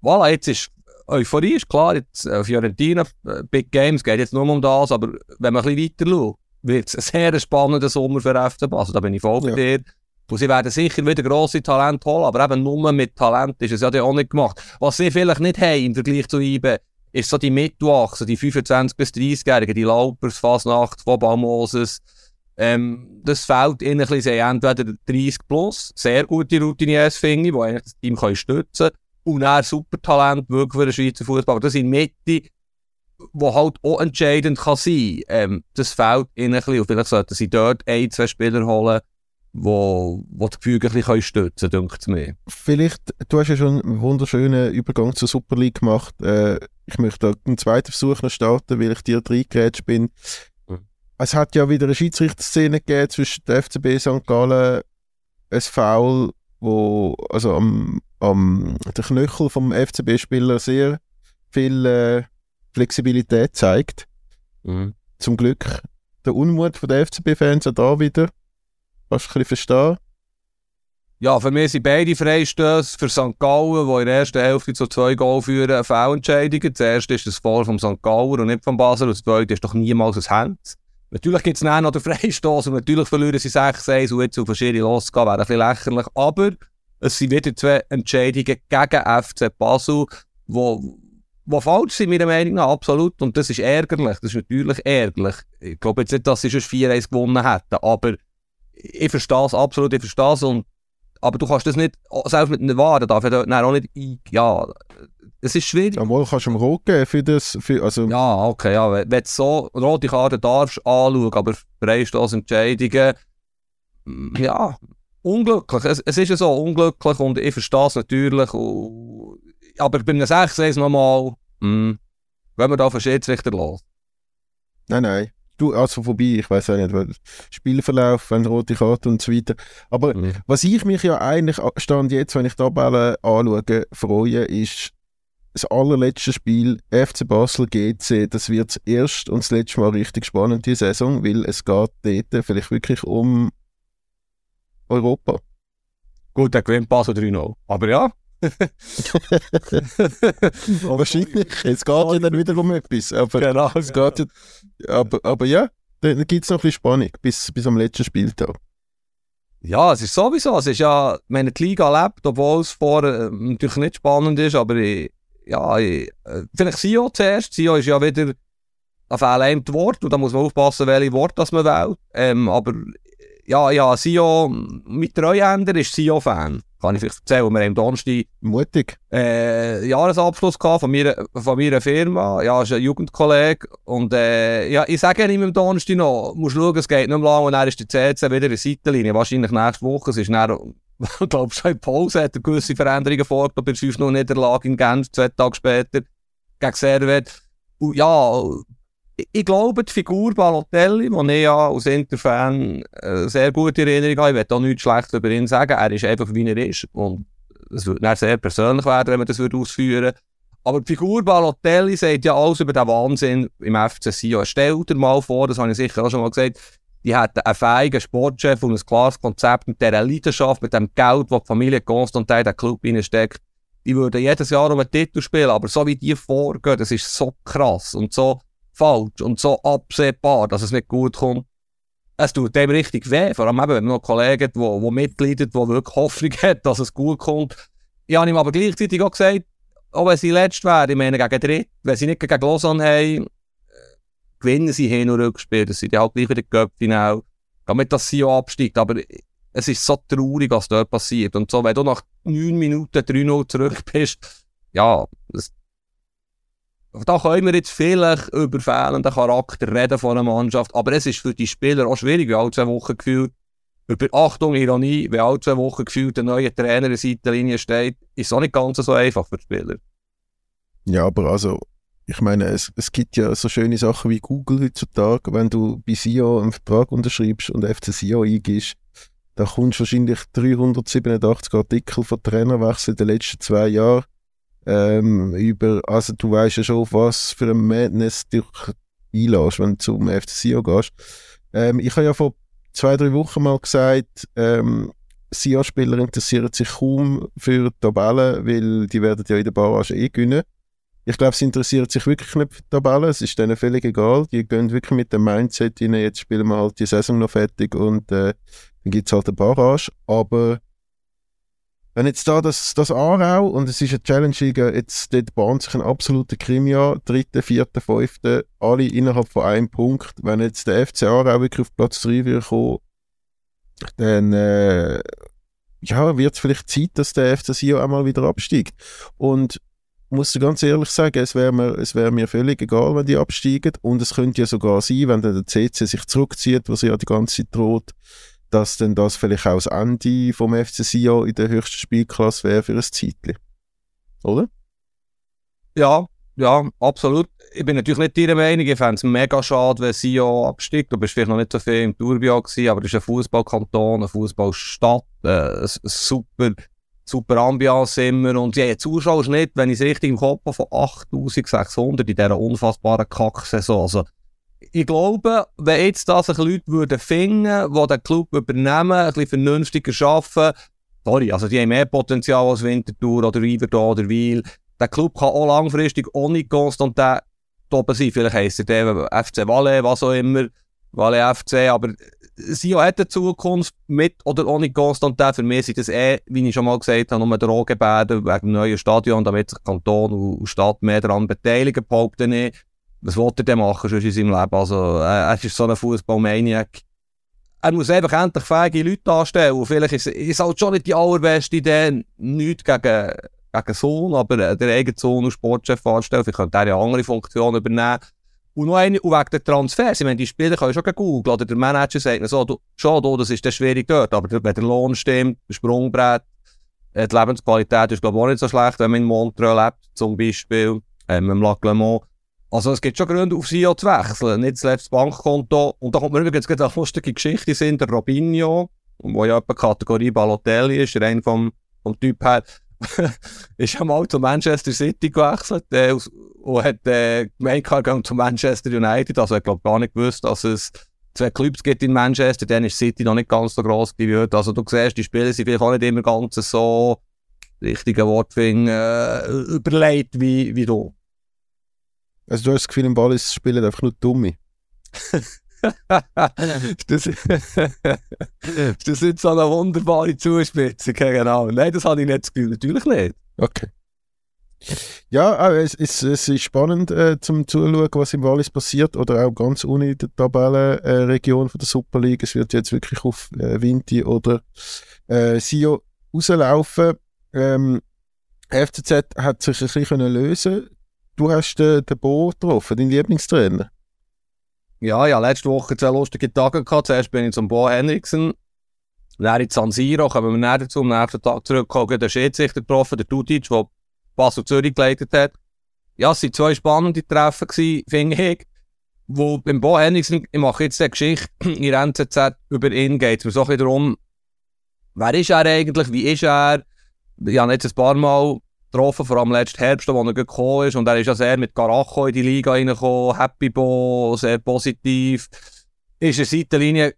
Speaker 3: voilà, jetzt ist, Euphorie ist klar, jetzt, äh, Fiorentina, äh, Big Games geht jetzt nur um das, aber wenn man ein bisschen weiter schaut, wird es ein sehr spannender Sommer für FC Basel, da bin ich voll bei ja. dir. Und sie werden sicher wieder grosse Talente holen, aber eben nur mit Talent ist es ja auch nicht gemacht. Was sie vielleicht nicht haben im Vergleich zu IBE, ist so die Mittelachse, die 25- bis 30-Jährigen, die Laupers, Fasnacht, Moses. Ähm, das fällt ihnen ein bisschen, entweder 30 plus, sehr gute Routiniers finde ich, die eigentlich das Team können stützen können, und ein super Talent wirklich für den Schweizer Fußball. Das sind Mitte, wo halt auch entscheidend kann sein. Ähm, das fällt ihnen ein bisschen, und vielleicht sollten sie dort ein, zwei Spieler holen, wo, wo die Gefüge ein bisschen stützen können, denkt mir.
Speaker 2: Vielleicht, du hast ja schon einen wunderschönen Übergang zur Super League gemacht. Äh, ich möchte einen zweiten Versuch noch starten, weil ich dir reingerätscht bin. Mhm. Es hat ja wieder eine Schiedsrichterszene gegeben zwischen der FCB St. Gallen, ein Foul, wo also am, am der Knöchel vom FCB-Spieler sehr viel äh, Flexibilität zeigt. Mhm. Zum Glück der Unmut der FCB-Fans auch da wieder. Kannst du ein verstehen?
Speaker 3: Ja, für mich sind beide Freistöße für St. Gallen, die in der ersten Hälfte zu zwei Goal führen, eine Fehlentscheidung. Das erste ist das Vor vom St. Gallen und nicht vom Basel. Und das zweite ist doch niemals ein Hand. Natürlich gibt es dann noch den Freistoß und natürlich verlieren sie 6-1 und jetzt auf verschiedene losgehen, wäre ein bisschen lächerlich. Aber es sind wieder zwei Entscheidungen gegen FC Basel, wo, wo falsch sind, meiner Meinung nach, absolut. Und das ist ärgerlich. Das ist natürlich ärgerlich. Ich glaube jetzt nicht, dass sie schon 4-1 gewonnen hätten, aber ich verstehe es absolut, ich verstehe es. Und, aber du kannst das nicht, selbst mit einer Ware darf ich auch nicht, ja, es ist schwierig.
Speaker 2: Jawohl, kannst du ihm rot geben für das, für, also...
Speaker 3: Ja, okay, ja, wenn du so rote Karte darfst anschauen, aber Freistoßentscheidungen, mm, ja, unglücklich. Es, es ist ja so unglücklich und ich verstehe es natürlich. Und, aber bei einem 6 nochmal, hm, wenn wir da von Schiedsrichter los.
Speaker 2: Nein, nein. Du, also vorbei, ich weiß auch nicht, Spielverlauf, wenn rote Karte und so weiter. Aber mhm. was ich mich ja eigentlich stand jetzt, wenn ich die Tabelle anschaue, freue, ist das allerletzte Spiel FC Basel GC. Das wird das erste und das letzte Mal richtig spannend die Saison, weil es geht dort vielleicht wirklich um Europa.
Speaker 3: Gut, der gewinnt Basel 3-0. Aber ja. [laughs]
Speaker 2: Wahrscheinlich. Es geht ja dann wieder um etwas. Aber,
Speaker 3: genau,
Speaker 2: es geht ja, aber, aber ja, dann gibt es noch ein bisschen Spannung bis, bis am letzten Spieltag.
Speaker 3: Ja, es ist sowieso. Es ist ja, wenn die Liga lebt, obwohl es vorher äh, natürlich nicht spannend ist, aber ich, ja, ich, äh, vielleicht Sio zuerst. Sio ist ja wieder, einem die Worte und da muss man aufpassen, welche Worte das man wählt. Ähm, aber ja, ja, Sio, mit Treuhänder ist Sio-Fan. Kann ich vielleicht erzählen, wir haben Donnerstag
Speaker 2: Mutig.
Speaker 3: Äh, Jahresabschluss gehabt von meiner, von meiner Firma. Ja, ist ein Jugendkollege. Und äh, ja, ich sage ihm am Donnerstag noch, musst schauen, es geht nicht mehr lang und dann ist die CC wieder in der Seitenlinie. Wahrscheinlich nächste Woche. Es ist dann, [laughs] ich glaube, schon in Pause hat er gewisse Veränderungen vorgenommen bei 5 0 Niederlage in Genf, zwei Tage später, gegen Servet. Und ja, ich glaube, die Figur Balotelli, die ich ja als Interfan äh, sehr gute Erinnerung habe, ich will auch nichts Schlechtes über ihn sagen, er ist einfach, wie er ist. Und es würde sehr persönlich werden, wenn man das ausführen würde. Aber die Figur Balotelli sagt ja alles über den Wahnsinn im FC Sion. Stell dir mal vor, das habe ich sicher auch schon mal gesagt, die hätten einen feigen Sportchef und ein klares Konzept mit dieser Leidenschaft, mit dem Geld, das die Familie Constantin in den Club reinsteckt. Die würden jedes Jahr um einen Titel spielen, aber so wie die vorgehen, das ist so krass und so falsch und so absehbar, dass es nicht gut kommt. Es tut dem richtig weh, vor allem eben, wenn man noch Kollegen hat, die, die mitleiden, die wirklich Hoffnung hat, dass es gut kommt. Ich habe ihm aber gleichzeitig auch gesagt, auch wenn sie letzt wären, ich meine gegen Dritt, wenn sie nicht gegen Lausanne haben, äh, gewinnen sie hin und rückspiel, das sind ja halt gleich wieder Göppfinal, damit das Sio absteigt, aber es ist so traurig, was dort passiert. Und so, wenn du nach 9 Minuten 3-0 zurück bist, ja, das, da können wir jetzt vielleicht über fehlenden Charakter reden von einer Mannschaft, aber es ist für die Spieler auch schwierig, wie alle zwei Wochen gefühlt, über Achtung, Ironie, wie alle zwei Wochen gefühlt der neue Trainer in Seitenlinie steht, ist auch nicht ganz so einfach für die Spieler.
Speaker 2: Ja, aber also, ich meine, es, es gibt ja so schöne Sachen wie Google heutzutage, wenn du bei SIO einen Vertrag unterschreibst und FC SIO eingibst, da kommst du wahrscheinlich 387 Artikel von Trainerwechsel in den letzten zwei Jahren ähm, über, also du weißt ja schon, was für ein Madness dich einlässt, wenn du zum FC Sion gehst. Ähm, ich habe ja vor zwei, drei Wochen mal gesagt, ähm, Sion-Spieler interessieren sich kaum für die Tabellen, weil die werden ja in der Barrage eh gewinnen. Ich glaube, sie interessieren sich wirklich nicht für die Tabellen, es ist denen völlig egal. Die gehen wirklich mit dem Mindset rein, jetzt spielen wir halt die Saison noch fertig und äh, dann gibt es halt eine Barrage. Aber wenn jetzt da das, das Aarau, und es ist eine Challenge, jetzt dort bahnt sich ein absoluter Krimi an, dritte, vierte, fünfte, alle innerhalb von einem Punkt. Wenn jetzt der FC Aarau wirklich auf Platz 3 wird kommen, dann äh, ja, wird es vielleicht Zeit, dass der FC Sion einmal wieder absteigt. Und ich muss ganz ehrlich sagen, es wäre mir, wär mir völlig egal, wenn die absteigen. Und es könnte ja sogar sein, wenn der CC sich zurückzieht, was ja die ganze Zeit droht, dass dann das vielleicht auch das Ende vom FC Sion in der höchsten Spielklasse wäre für ein Zeitchen. Oder?
Speaker 3: Ja, ja, absolut. Ich bin natürlich nicht Ihrer Meinung. Ich fände es mega schade, wenn Sion absteigt. Du bist vielleicht noch nicht so viel im Tourbillon gewesen, aber es ist ein Fußballkanton, eine Fußballstadt, äh, super, super Ambiance immer. Und ja, Zuschauer nicht, wenn ich es richtig im Kopf habe, von 8600 in dieser unfassbaren Kacksaison. Also, ich glaube, wenn jetzt das sich Leute würden finden, die den Club übernehmen, ein bisschen vernünftiger arbeiten, sorry, also die haben mehr Potenzial als Winterthur oder Iverdon oder Wiel. Der Club kann auch langfristig ohne Konstantin oben sein. Vielleicht heisst er der FC Valais, was auch immer, Valais FC, aber Sio hat eine Zukunft mit oder ohne Konstantin. Für mich sind das eh, wie ich schon mal gesagt habe, nur Drohgebärden wegen dem neuen Stadion, damit sich Kanton und Stadt mehr daran beteiligen, behaupte ich was will er denn machen schon in seinem Leben? Also, äh, er ist so ein Fußballmaniac. Er muss einfach endlich fähige Leute anstellen. Und vielleicht ist es halt schon nicht die allerbeste Idee, nichts gegen, gegen Sohn, aber äh, der eigene Sohn als Sportchef anstellen. Vielleicht könnte er ja andere Funktionen übernehmen. Und noch eine, und wegen der Transfers. Ich meine, die Spieler können schon googeln. Oder der Manager sagt so, du, schon, du, das ist der schwierig dort. Aber wenn der Lohn stimmt, das Sprungbrett, äh, die Lebensqualität ist, glaube ich, auch nicht so schlecht, wenn man in Montreux lebt, zum Beispiel, ähm, im Lac Le Mans. Also es gibt schon Gründe, auf Sio zu wechseln, nicht zuletzt das Bankkonto. Und da kommt mir übrigens gerade eine lustige Geschichte sind der Robinho, wo ja etwa Kategorie Balotelli ist, rein vom, vom Typ her, [laughs] ist ja mal zu Manchester City gewechselt äh, und hat äh, gemeint, er zu Manchester United. Also ich glaube gar nicht gewusst, dass es zwei Clubs gibt in Manchester, dann ist City noch nicht ganz so gross wie heute. Also du siehst, die Spiele sind vielleicht auch nicht immer ganz so richtige Wortfing äh, überlegt wie, wie du.
Speaker 2: Also du hast das Gefühl, im Wallis spielen einfach nur Dumme. [laughs]
Speaker 3: das, [laughs] das ist so eine wunderbare Zuspitzung, genau. Nein, das habe ich nicht das Gefühl, natürlich nicht.
Speaker 2: Okay. Ja, es, es, es ist spannend äh, zum Zuschauen, was im Wallis passiert oder auch ganz in der Tabellenregion äh, der Super League. Es wird jetzt wirklich auf äh, Vinti oder äh, Sio rauslaufen. Ähm, FCZ hat sich ein bisschen lösen Du hast den, den Bo getroffen, deinen Lieblingstrainer.
Speaker 3: Ja, ja, letzte Woche zwei lustige Tage gehabt. Zuerst bin ich zum Bo Henriksen. Dann in San Siro, kommen wir näher dazu, am nächsten Tag zurückgekommen, den Schiedsrichter getroffen, der Tutic, der Basel Zürich geleitet hat. Ja, es waren zwei spannende Treffen, finde ich. Wo beim Bo Henriksen, ich mache jetzt eine Geschichte [clears throat] in der NZZ über ihn, geht es mir so ein bisschen darum, wer ist er eigentlich, wie ist er? Ich habe jetzt ein paar Mal getroffen, vor allem letzten Herbst, wo er gekommen ist. Und er ist ja sehr mit Garacho in die Liga reingekommen, Happy Bo, sehr positiv. Ist eine Seitenlinie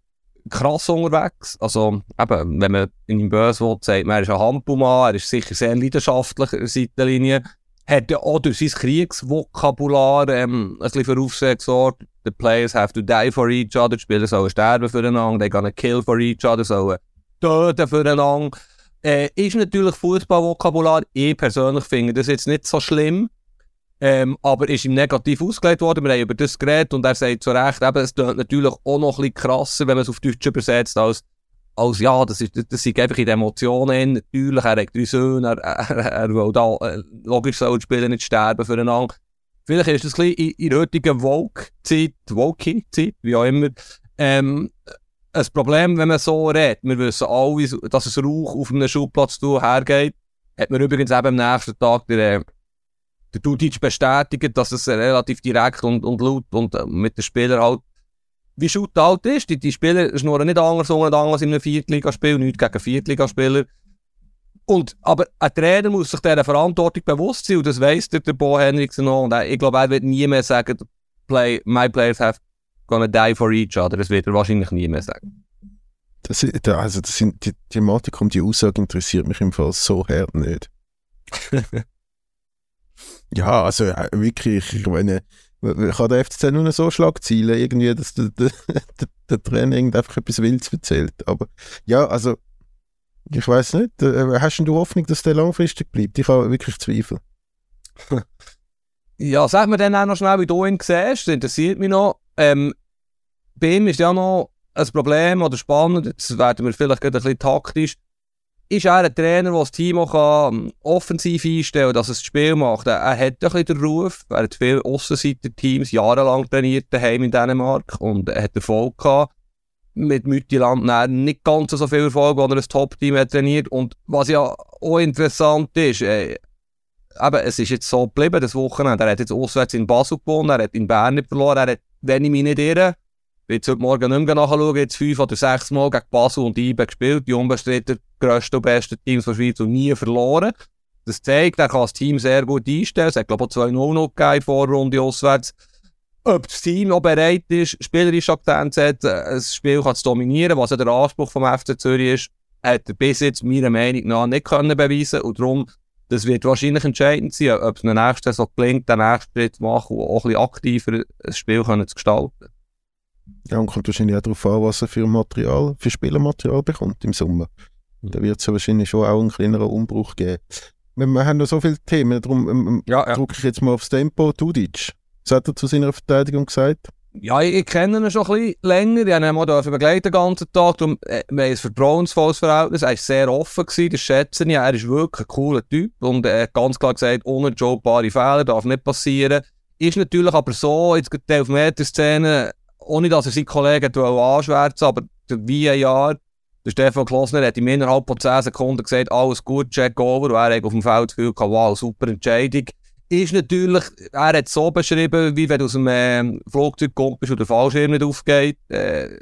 Speaker 3: krass unterwegs. Also, eben, wenn man in ihm böse will, sagt man, er ist ein Hampumann, er ist sicher sehr leidenschaftlich in der Seitenlinie. Hat ja auch durch sein Kriegsvokabular ähm, ein bisschen für Aufsehen gesorgt. The players have to die for each other, die Spieler sollen sterben füreinander, they gonna kill for each other, sollen töten füreinander. Äh, ist natürlich Fußballvokabular. Ich persönlich finde das jetzt nicht so schlimm. Ähm, aber ist ihm negativ ausgelegt worden. Wir haben über das geredet und er sagt zu Recht, eben, es klingt natürlich auch noch ein bisschen krasser, wenn man es auf Deutsch übersetzt, als, als ja, das, ist, das sind einfach in den Emotionen. Natürlich, er hat drei Söhne, er, er, er will da, äh, logisch soll Spieler nicht sterben füreinander. Vielleicht ist das ein bisschen in, in der heutigen Woke-Zeit, Woke-Zeit, wie auch immer, ähm, ein Problem, wenn man so redet. Wir wissen alle, dass es Rauch auf einem Schulplatz hergeht. Hat man übrigens eben am nächsten Tag der, der Dudic bestätigt, dass es relativ direkt und, und laut und äh, mit den Spielern halt wie Shootout ist. Die, die Spieler schnurren nicht anders und anders in einem Viertligaspiel, nichts gegen Viertligaspieler. Und, aber ein Trainer muss sich dieser Verantwortung bewusst sein und das weiss der, der Bo Henriksen noch. Und ich glaube, er wird nie mehr sagen, play, my players have gonna die for each other. Das wird er wahrscheinlich nie mehr sagen.
Speaker 2: Das, also das sind, die Thematik und die Aussage interessiert mich im Fall so hart nicht. [laughs] ja, also äh, wirklich, ich meine, kann der FCZ nur so Schlagzeilen, irgendwie, dass der, der, der, der Trainer einfach etwas Wildes erzählt. Aber ja, also, ich weiß nicht, äh, hast du Hoffnung, dass der langfristig bleibt? Ich habe wirklich Zweifel. [laughs]
Speaker 3: ja, sag mir dann auch noch schnell, wie du ihn siehst, das interessiert mich noch. Ähm, bei ihm ist ja noch ein Problem oder spannend, jetzt werden wir vielleicht ein bisschen taktisch, ist er ein Trainer, der das Team auch kann, ähm, offensiv einstellen kann, dass es das Spiel macht. Er, hat ein bisschen den Ruf, er hat viele Aussenseiter-Teams jahrelang trainiert daheim in Dänemark und er hat Erfolg gehabt. Mit Müttiland nicht ganz so viel Erfolg, als er ein Top-Team trainiert. Und was ja auch interessant ist, äh, eben, es ist jetzt so geblieben, das Wochenende. Er hat jetzt auswärts in Basel gewonnen, er hat in Bern nicht verloren, er hat, wenn ich mich nicht irre, jetzt heute Morgen nicht mehr nachschauen, jetzt fünf oder sechs Mal gegen Basel und IBE gespielt, die unbestritten grössten und besten Teams der Schweiz und nie verloren. Das zeigt, er kann das Team sehr gut einstellen. Es hat, glaube ich, auch 2-0 noch gegeben, Vorrunde auswärts. Ob das Team auch bereit ist, spielerisch Akzent setzen, ein Spiel kann zu dominieren, was ja der Anspruch vom FC Zürich ist, hat er bis jetzt meiner Meinung nach nicht können beweisen und darum das wird wahrscheinlich entscheidend sein, ob es in der nächsten Saison gelingt, den nächsten Schritt zu machen und auch ein bisschen aktiver ein Spiel können zu gestalten.
Speaker 2: Ja, und kommt wahrscheinlich auch darauf an, was er für Material, für Spielermaterial bekommt im Sommer. Mhm. Da wird es ja wahrscheinlich schon auch einen kleineren Umbruch geben. Wir, wir haben noch so viele Themen, darum ähm ja, ja. drücke ich jetzt mal aufs Tempo. Tudic, was hat er zu seiner Verteidigung gesagt?
Speaker 3: Ja, ich, kenne ihn schon ein länger. Ich habe ihn mal begleiten den ganzen Tag. Darum, äh, wir haben ein vertrauensvolles Verhältnis. Er war sehr offen, gewesen, das schätze ich. Er ist wirklich ein cooler Typ und er hat ganz klar gesagt, unerjobbare Fehler darf nicht passieren. Ist natürlich aber so, jetzt die Elfmeter-Szene, ohne dass er seinen Kollegen anschwärzen aber der VAR, der Stefan Klosner hat ihm innerhalb von 10 Sekunden gesagt, alles gut, check over. Und er hat auf dem Feld das Gefühl wow, super Entscheidung. Ist natürlich, er hat es so beschrieben, wie wenn du aus einem äh, Flugzeug kommst und der Fallschirm nicht aufgeht. Äh,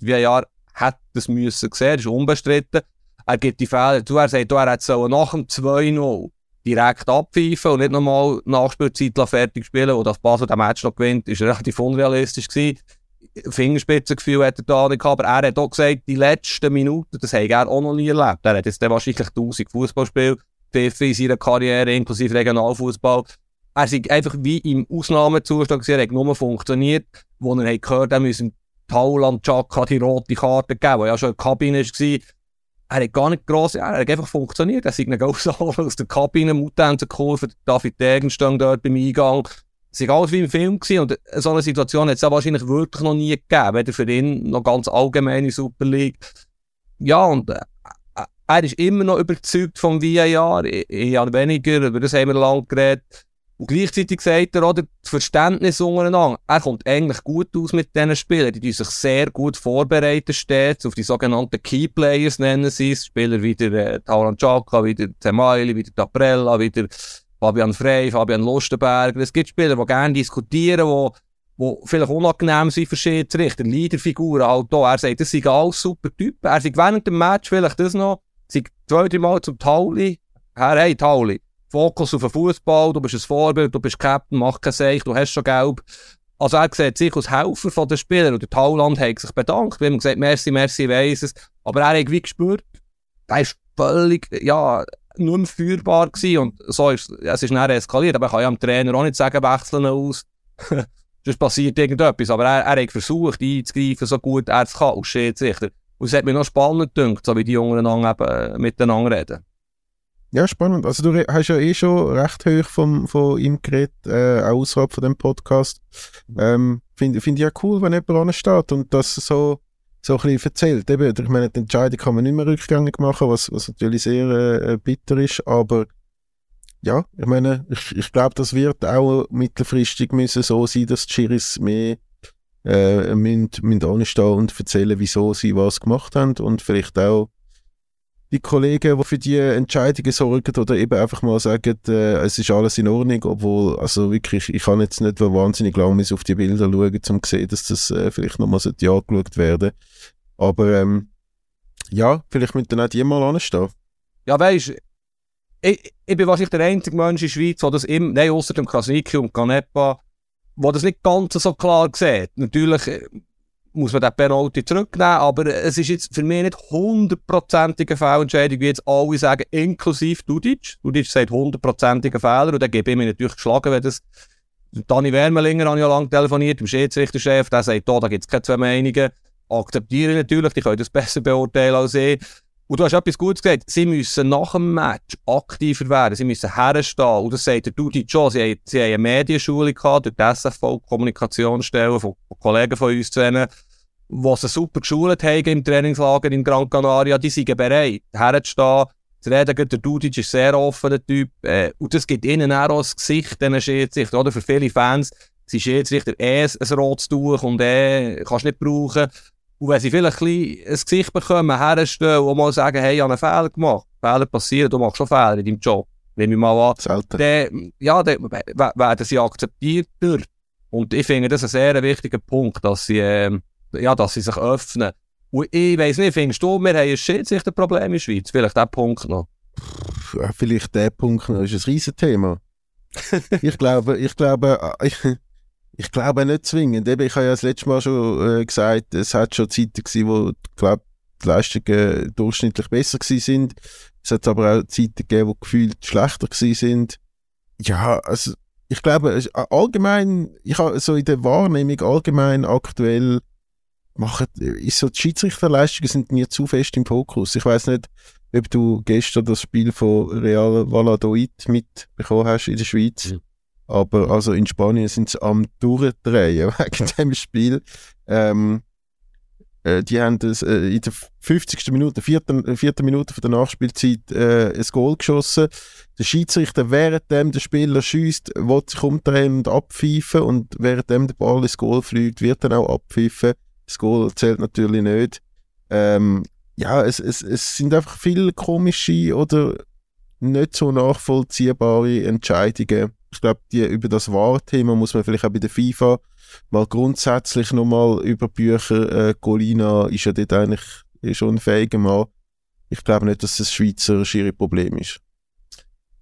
Speaker 3: wie ein Jahr hätte das müssen sehen, das ist unbestritten. Er gibt die Fehler zu, er sagt, er hätte nach dem 2-0 direkt abpfeifen und nicht nochmal Nachspielzeit fertig spielen und dass Basel den Match noch gewinnt, ist relativ unrealistisch gewesen. Fingerspitzengefühl hat er da nicht gehabt, aber er hat auch gesagt, die letzten Minuten, das habe er auch noch nie erlebt. Er hat jetzt wahrscheinlich 1000 Fußballspiele in seiner Karriere, inklusive Regionalfußball. Er ist einfach wie im Ausnahmezustand er hat nur funktioniert, wo er hat gehört, er müsse Tauland Chaka die rote Karte geben, die ja schon in der Kabine war. Er hat gar nicht gross, er hat einfach funktioniert. Er ist einen aus der Kabine, Mutantenkurve, David Degen stand dort beim Eingang. Es war alles wie im Film gewesen. und so eine Situation hat es ja wahrscheinlich wirklich noch nie gegeben, weder für ihn noch ganz allgemein in Super League. Ja, und äh, er ist immer noch überzeugt vom VAR, ich, ich habe weniger, über das haben wir lange geredet. Und gleichzeitig sagt er, oder, das Verständnis untereinander, er kommt eigentlich gut aus mit diesen Spielern. Die, die sich sehr gut vorbereiten stets auf die sogenannten Key Players nennen sie es. Spieler wie der äh, Tauran Chaka, wie der Zemaili, wie der Taprella, wie der Fabian Frey, Fabian Lustenberger. Es gibt Spieler, die gerne diskutieren, die wo vielleicht unangenehm sind für Schiedsrichter, Leaderfiguren halt auch. Er sagt, das sind alles super Typen. Er sagt während dem Match vielleicht das noch, sagt zwei, drei Mal zum Tauli, Herr, hey Tauli, Fokus auf den Fußball, du bist ein Vorbild, du bist Captain, mach kein Seich, du hast schon Gelb. Also er sieht sich als Helfer von den Spielern. Und der Tauland hat sich bedankt, wir haben gesagt, merci, merci, weiss es. Aber er hat wie gespürt, er ist völlig, ja, nur führbar gewesen und so ist, es ist nachher eskaliert, aber ich kann ja dem Trainer auch nicht sagen, wechseln aus. [laughs] Sonst passiert irgendetwas, aber er, er hat versucht einzugreifen, so gut er es kann, aus Schiedsrichter. Und es hat mir noch spannend gedacht, so wie die Jungen eben miteinander reden.
Speaker 2: Ja, spannend. Also du hast ja eh schon recht hoch vom, von ihm geredet, äh, auch außerhalb von dem Podcast. Ähm, Finde find ich ja cool, wenn jemand ansteht und das so, so ein bisschen erzählt. Eben, ich meine, die Entscheidung kann man nicht mehr rückgängig machen, was, was natürlich sehr äh, bitter ist, aber ja, ich meine, ich, ich glaube, das wird auch mittelfristig müssen so sein, dass die Schiris mehr äh, müssen, müssen anstehen und erzählen, wieso sie was gemacht haben und vielleicht auch die Kollegen, die für die Entscheidungen sorgen oder eben einfach mal sagen, äh, es ist alles in Ordnung, obwohl, also wirklich, ich kann jetzt nicht wahnsinnig lange auf die Bilder schauen, um zu sehen, dass das äh, vielleicht nochmal angeschaut werden Aber ähm, ja, vielleicht müssen dann auch die mal anstehen.
Speaker 3: Ja, weißt ich, ich bin wahrscheinlich der einzige Mensch in der Schweiz, der das immer, nein, außer dem Kasiki und Canepa, der das nicht ganz so klar sieht. Natürlich äh, muss man den Penalty zurücknehmen, aber es ist jetzt für mich nicht hundertprozentige Fehlentscheidung, wie jetzt alle sagen, inklusive Dudic. Dudic sagt hundertprozentige Fehler und dann gebe ich mich natürlich geschlagen, wenn das Dani Wermelinger ich ja lange telefoniert, dem Schiedsrichterchef, der sagt, da, da gibt es keine zwei Meinungen. Akzeptiere ich natürlich, die können das besser beurteilen als ich. Und du hast etwas Gutes gesagt, sie müssen nach dem Match aktiver werden, sie müssen herstehen. Und das sagt der Dudic schon, sie haben, sie haben eine Medienschule gehabt, durch die SFV, Kommunikationsstellen von, von Kollegen von uns zu nennen die sie super geschult haben im Trainingslager in Gran Canaria, die sind bereit, herzustehen. Zu reden, der Dudic ist ein sehr offener Typ. Äh, und das gibt ihnen auch das Gesicht, diesen Schiedsrichter. Oder für viele Fans sind Schiedsrichter eh ein rotes Tuch und eh kannst nicht brauchen. Und wenn sie vielleicht ein, ein Gesicht bekommen, herstellen und mal sagen, hey, ich habe einen Fehler gemacht. Fehler passieren, du machst schon Fehler in deinem Job. Nehme ich mal an.
Speaker 2: Selten.
Speaker 3: Dann, ja, dann werden sie akzeptiert. Und ich finde das ein sehr wichtiger Punkt, dass sie, äh, ja, dass sie sich öffnen. Und ich weiss nicht, findest du, wir haben ein Schiedsrichterproblem in der Schweiz? Vielleicht der Punkt noch.
Speaker 2: Ja, vielleicht der Punkt noch ist ein Riesenthema. [laughs] ich glaube, ich glaube, äh, ich, ich glaube nicht zwingend. Eben, ich habe ja das letzte Mal schon äh, gesagt, es hat schon Zeiten gegeben, wo glaub, die Leistungen durchschnittlich besser gewesen sind. Es hat aber auch Zeiten gegeben, die gefühlt schlechter gewesen sind. Ja, also ich glaube, allgemein, ich habe so in der Wahrnehmung allgemein aktuell machen, ist so, die Schiedsrichterleistungen sind mir zu fest im Fokus. Ich weiß nicht, ob du gestern das Spiel von Real Valladolid mitbekommen hast in der Schweiz. Mhm. Aber also in Spanien sind sie am Durchdrehen [laughs] wegen dem Spiel. Ähm, äh, die haben das, äh, in der 50. Minute, 4. vierten Minute von der Nachspielzeit äh, ein Goal geschossen. Der Schiedsrichter, währenddem der Spieler schießt, will sich umdrehen und abpfeifen und währenddem der Ball ins Goal fliegt, wird dann auch abpfeifen. Das Goal zählt natürlich nicht. Ähm, ja, es, es, es sind einfach viele komische oder nicht so nachvollziehbare Entscheidungen Ich glaube, über das Wahrthema muss man vielleicht auch bei der FIFA mal grundsätzlich nochmal über Bücher. Äh, Colina ist ja dort eigentlich schon ein fähiger Mann. Ich glaube nicht, dass das Schweizer schiere Problem ist.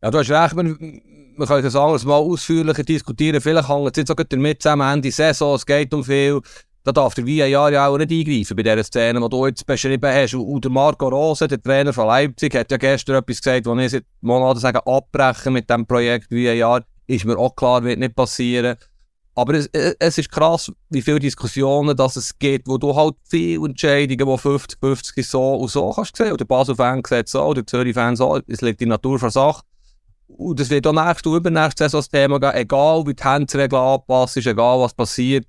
Speaker 3: Ja, du hast recht, man, man kann das anderes mal ausführlicher diskutieren. Vielleicht hängt es jetzt auch damit zusammen, Ende Saison, es geht um viel. Da darf der VAR ja auch nicht eingreifen bei dieser Szene, die du jetzt beschrieben hast. Und der Marco Rose, der Trainer von Leipzig, hat ja gestern etwas gesagt, wo ich seit Monaten sage, abbrechen mit diesem Projekt VAR. Ist mir auch klar, wird nicht passieren. Aber es, es ist krass, wie viele Diskussionen dass es gibt, wo du halt viele Entscheidungen, die 50-50 so und so kannst sehen. Und der Basel-Fan sieht so, der Zürich-Fan so. Es liegt in Natur der Sache. Und es wird auch nächste und übernächste Saison das Thema gehen, egal wie die Handsregeln anpassen, ist egal was passiert.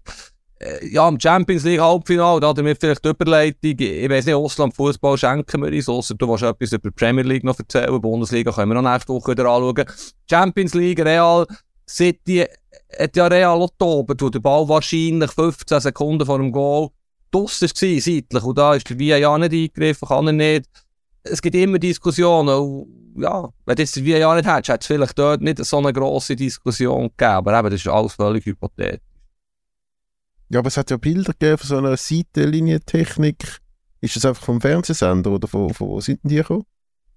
Speaker 3: Äh, ja, im Champions League Halbfinale, da damit vielleicht die Überleitung. Ich weiß nicht, Ausland Fußball schenken wir uns, außer du willst etwas über die Premier League noch erzählen. Bundesliga können wir noch nächste Woche wieder anschauen. Champions League, Real, City hat ja Real tobt, wo der Ball wahrscheinlich 15 Sekunden vor dem Goal draussen war, seitlich. Und da ist der VIA nicht eingegriffen, kann er nicht. Es gibt immer Diskussionen. Und ja, wenn du der VIA nicht hättest, hätte es vielleicht dort nicht so eine grosse Diskussion gegeben. Aber eben, das ist alles völlig hypothetisch.
Speaker 2: Ja, aber es hat ja Bilder gegeben von so einer Seitenlinientechnik. Ist das einfach vom Fernsehsender oder von, von wo sind die gekommen?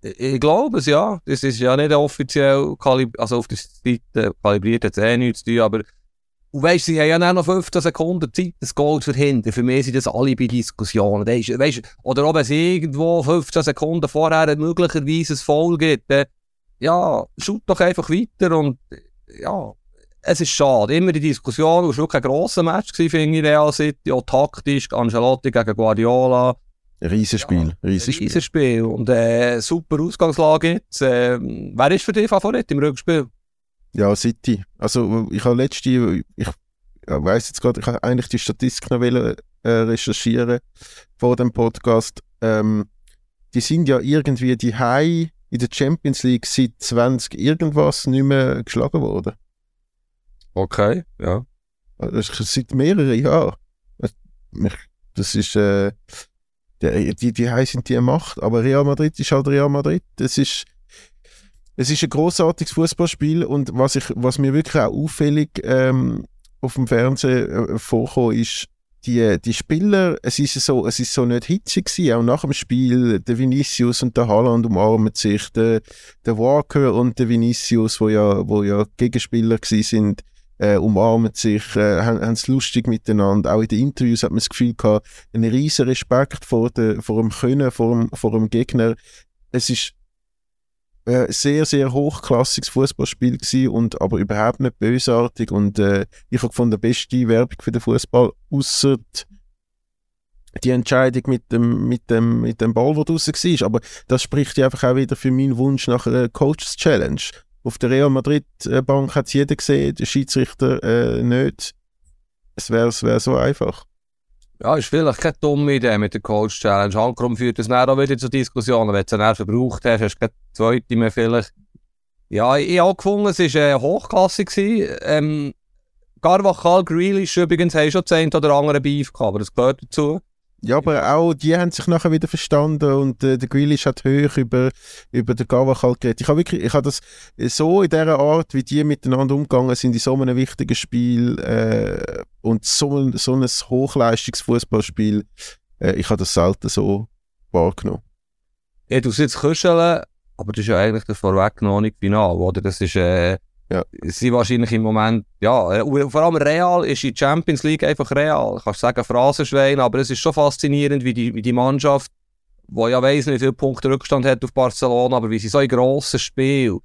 Speaker 3: Ich glaube es, ja. Das ist ja nicht offiziell also auf der Seite kalibriert, hat es eh nichts zu tun, aber und weißt, sie haben ja noch 15 Sekunden Zeit, das Goal zu verhindern. Für mich sind das alle bei Diskussionen. Weißt, oder ob es irgendwo 15 Sekunden vorher möglicherweise ein Foul gibt, dann, ja, schaut doch einfach weiter und ja, es ist schade. Immer die Diskussion, es war wirklich ein grosser Match, finde ich, Real City, auch taktisch, Angelotti gegen Guardiola.
Speaker 2: Riesenspiel,
Speaker 3: ja, Riesenspiel. Riesenspiel. Und äh, super Ausgangslage jetzt. Äh, wer ist für dich Favorit im Rückspiel?
Speaker 2: Ja, City. Also ich habe letzte, ich weiß jetzt gerade, ich habe eigentlich die Statistik noch wollen, äh, recherchieren vor dem Podcast. Ähm, die sind ja irgendwie die High in der Champions League seit 20 irgendwas nicht mehr geschlagen worden.
Speaker 3: Okay, ja.
Speaker 2: Seit mehreren Jahren. Das ist, äh, die, die, die heißen die Macht, aber Real Madrid ist halt Real Madrid. Es ist, es ist ein großartiges Fußballspiel und was, ich, was mir wirklich auch auffällig ähm, auf dem Fernsehen äh, vorkommt, ist, die, die Spieler, es ist so, es ist so nicht hitzig gewesen, auch nach dem Spiel, der Vinicius und der Haaland umarmen sich, der, der Walker und der Vinicius, wo ja, wo ja Gegenspieler gewesen sind, äh, umarmen sich, äh, haben es lustig miteinander. Auch in den Interviews hat man das Gefühl gehabt, einen riesen Respekt vor, der, vor dem Können, vor dem, vor dem Gegner. Es ist äh, sehr, sehr hochklassiges Fußballspiel und aber überhaupt nicht bösartig und äh, ich habe gefunden, die beste Werbung für den Fußball, außer die Entscheidung mit dem, mit dem, mit dem Ball, der draußen war. Aber das spricht ja einfach auch wieder für meinen Wunsch nach einer Coaches Challenge. Auf der Real Madrid-Bank hat es jeder gesehen, der Schiedsrichter äh, nicht. Es wäre wär so einfach.
Speaker 3: Ja, ist vielleicht keine dumme Idee mit der Coach Challenge. Handkrumm führt das dann auch wieder zu Diskussionen. Wenn du es verbraucht hast, hast du keine zweite mehr vielleicht. Ja, ich habe gefunden, es war äh, hochklassig. Ähm, Carvajal, Grealish übrigens schon zehn oder andere Beef gehabt, aber das gehört dazu.
Speaker 2: Ja, aber auch die haben sich nachher wieder verstanden und äh, der Grealish hat hoch über, über den Gavachal geredet. Ich habe wirklich, ich habe das so in dieser Art, wie die miteinander umgegangen sind, in so einem wichtigen Spiel äh, und so, so ein Hochleistungsfußballspiel, äh, ich habe das selten so wahrgenommen.
Speaker 3: Ja, du sitzt kuscheln, aber das ist ja eigentlich das vorweggenommene Final, oder? Das ist, äh, ja. Sie wahrscheinlich im Moment, ja, äh, vor allem Real ist in Champions League einfach real. Ich kann sagen Phrasenschwein, aber es ist schon faszinierend, wie die, wie die Mannschaft, die ja weiss nicht, wie viele Punkte Rückstand hat auf Barcelona, aber wie sie so ein grosses Spiel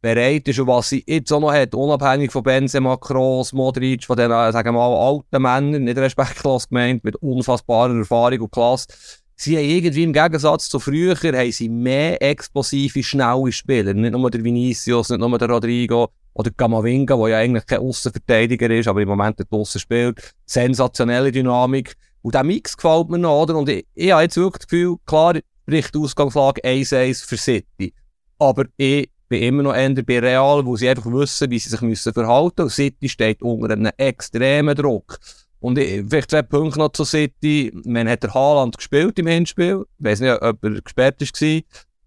Speaker 3: bereit ist und was sie jetzt auch noch hat, unabhängig von Benzema, Kroos, Modric, von den, sagen wir mal, alten Männern, nicht respektlos gemeint, mit unfassbarer Erfahrung und Klasse, Sie haben irgendwie im Gegensatz zu früher haben sie mehr explosive, schnelle Spieler. Nicht nur der Vinicius, nicht nur der Rodrigo oder Gamavinga, der ja eigentlich kein Außenverteidiger ist, aber im Moment der Aussen spielt. Sensationelle Dynamik. Und der Mix gefällt mir noch, oder? Und ich, ich habe jetzt wirklich das Gefühl, klar, bricht Ausgangslage 1-1 für City. Aber ich bin immer noch eher bei Real, wo sie einfach wissen, wie sie sich müssen verhalten müssen. City steht unter einem extremen Druck. Und ich, vielleicht zwei Punkte noch zu City. Man hat der Haaland gespielt im Hinspiel. Ich weiß nicht, ob er gesperrt war.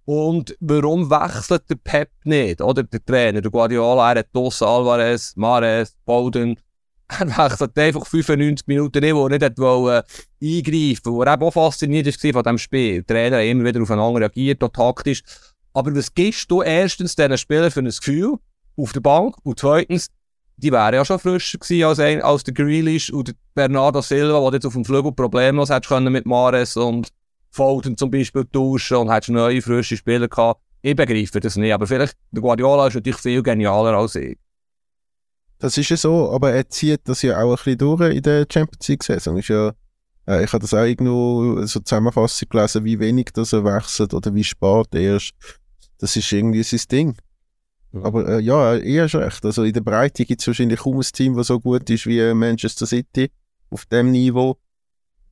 Speaker 3: Und warum wechselt der Pep nicht? Oder der Trainer, der Guardiola, er hat Dos Alvarez, Mares, Bowden. [laughs] Er wechselt einfach 95 Minuten nicht, wo er nicht hat wollen, eingreifen wo er eben auch fasziniert war von diesem Spiel. Der Trainer hat immer wieder aufeinander reagiert, auch taktisch. Aber was gibst du erstens diesen Spielern für ein Gefühl auf der Bank? Und zweitens, die wären ja schon frischer gewesen als, ein, als der Grealish oder Bernardo Silva, der jetzt auf dem Flügel problemlos hätte können mit Mares und Foden zum Beispiel tauschen und hättest neue, frische Spieler gehabt. Ich begreife das nicht, aber vielleicht, der Guardiola ist natürlich viel genialer als ich.
Speaker 2: Das ist ja so, aber er zieht das ja auch ein bisschen durch in der Champions League-Saison. ja, äh, ich habe das auch irgendwo so Zusammenfassung gelesen, wie wenig das er wechselt oder wie spät er ist. Das ist irgendwie sein Ding. Aber äh, ja, er ist recht. Also in der Breite gibt es wahrscheinlich kaum ein Team, das so gut ist wie Manchester City auf dem Niveau.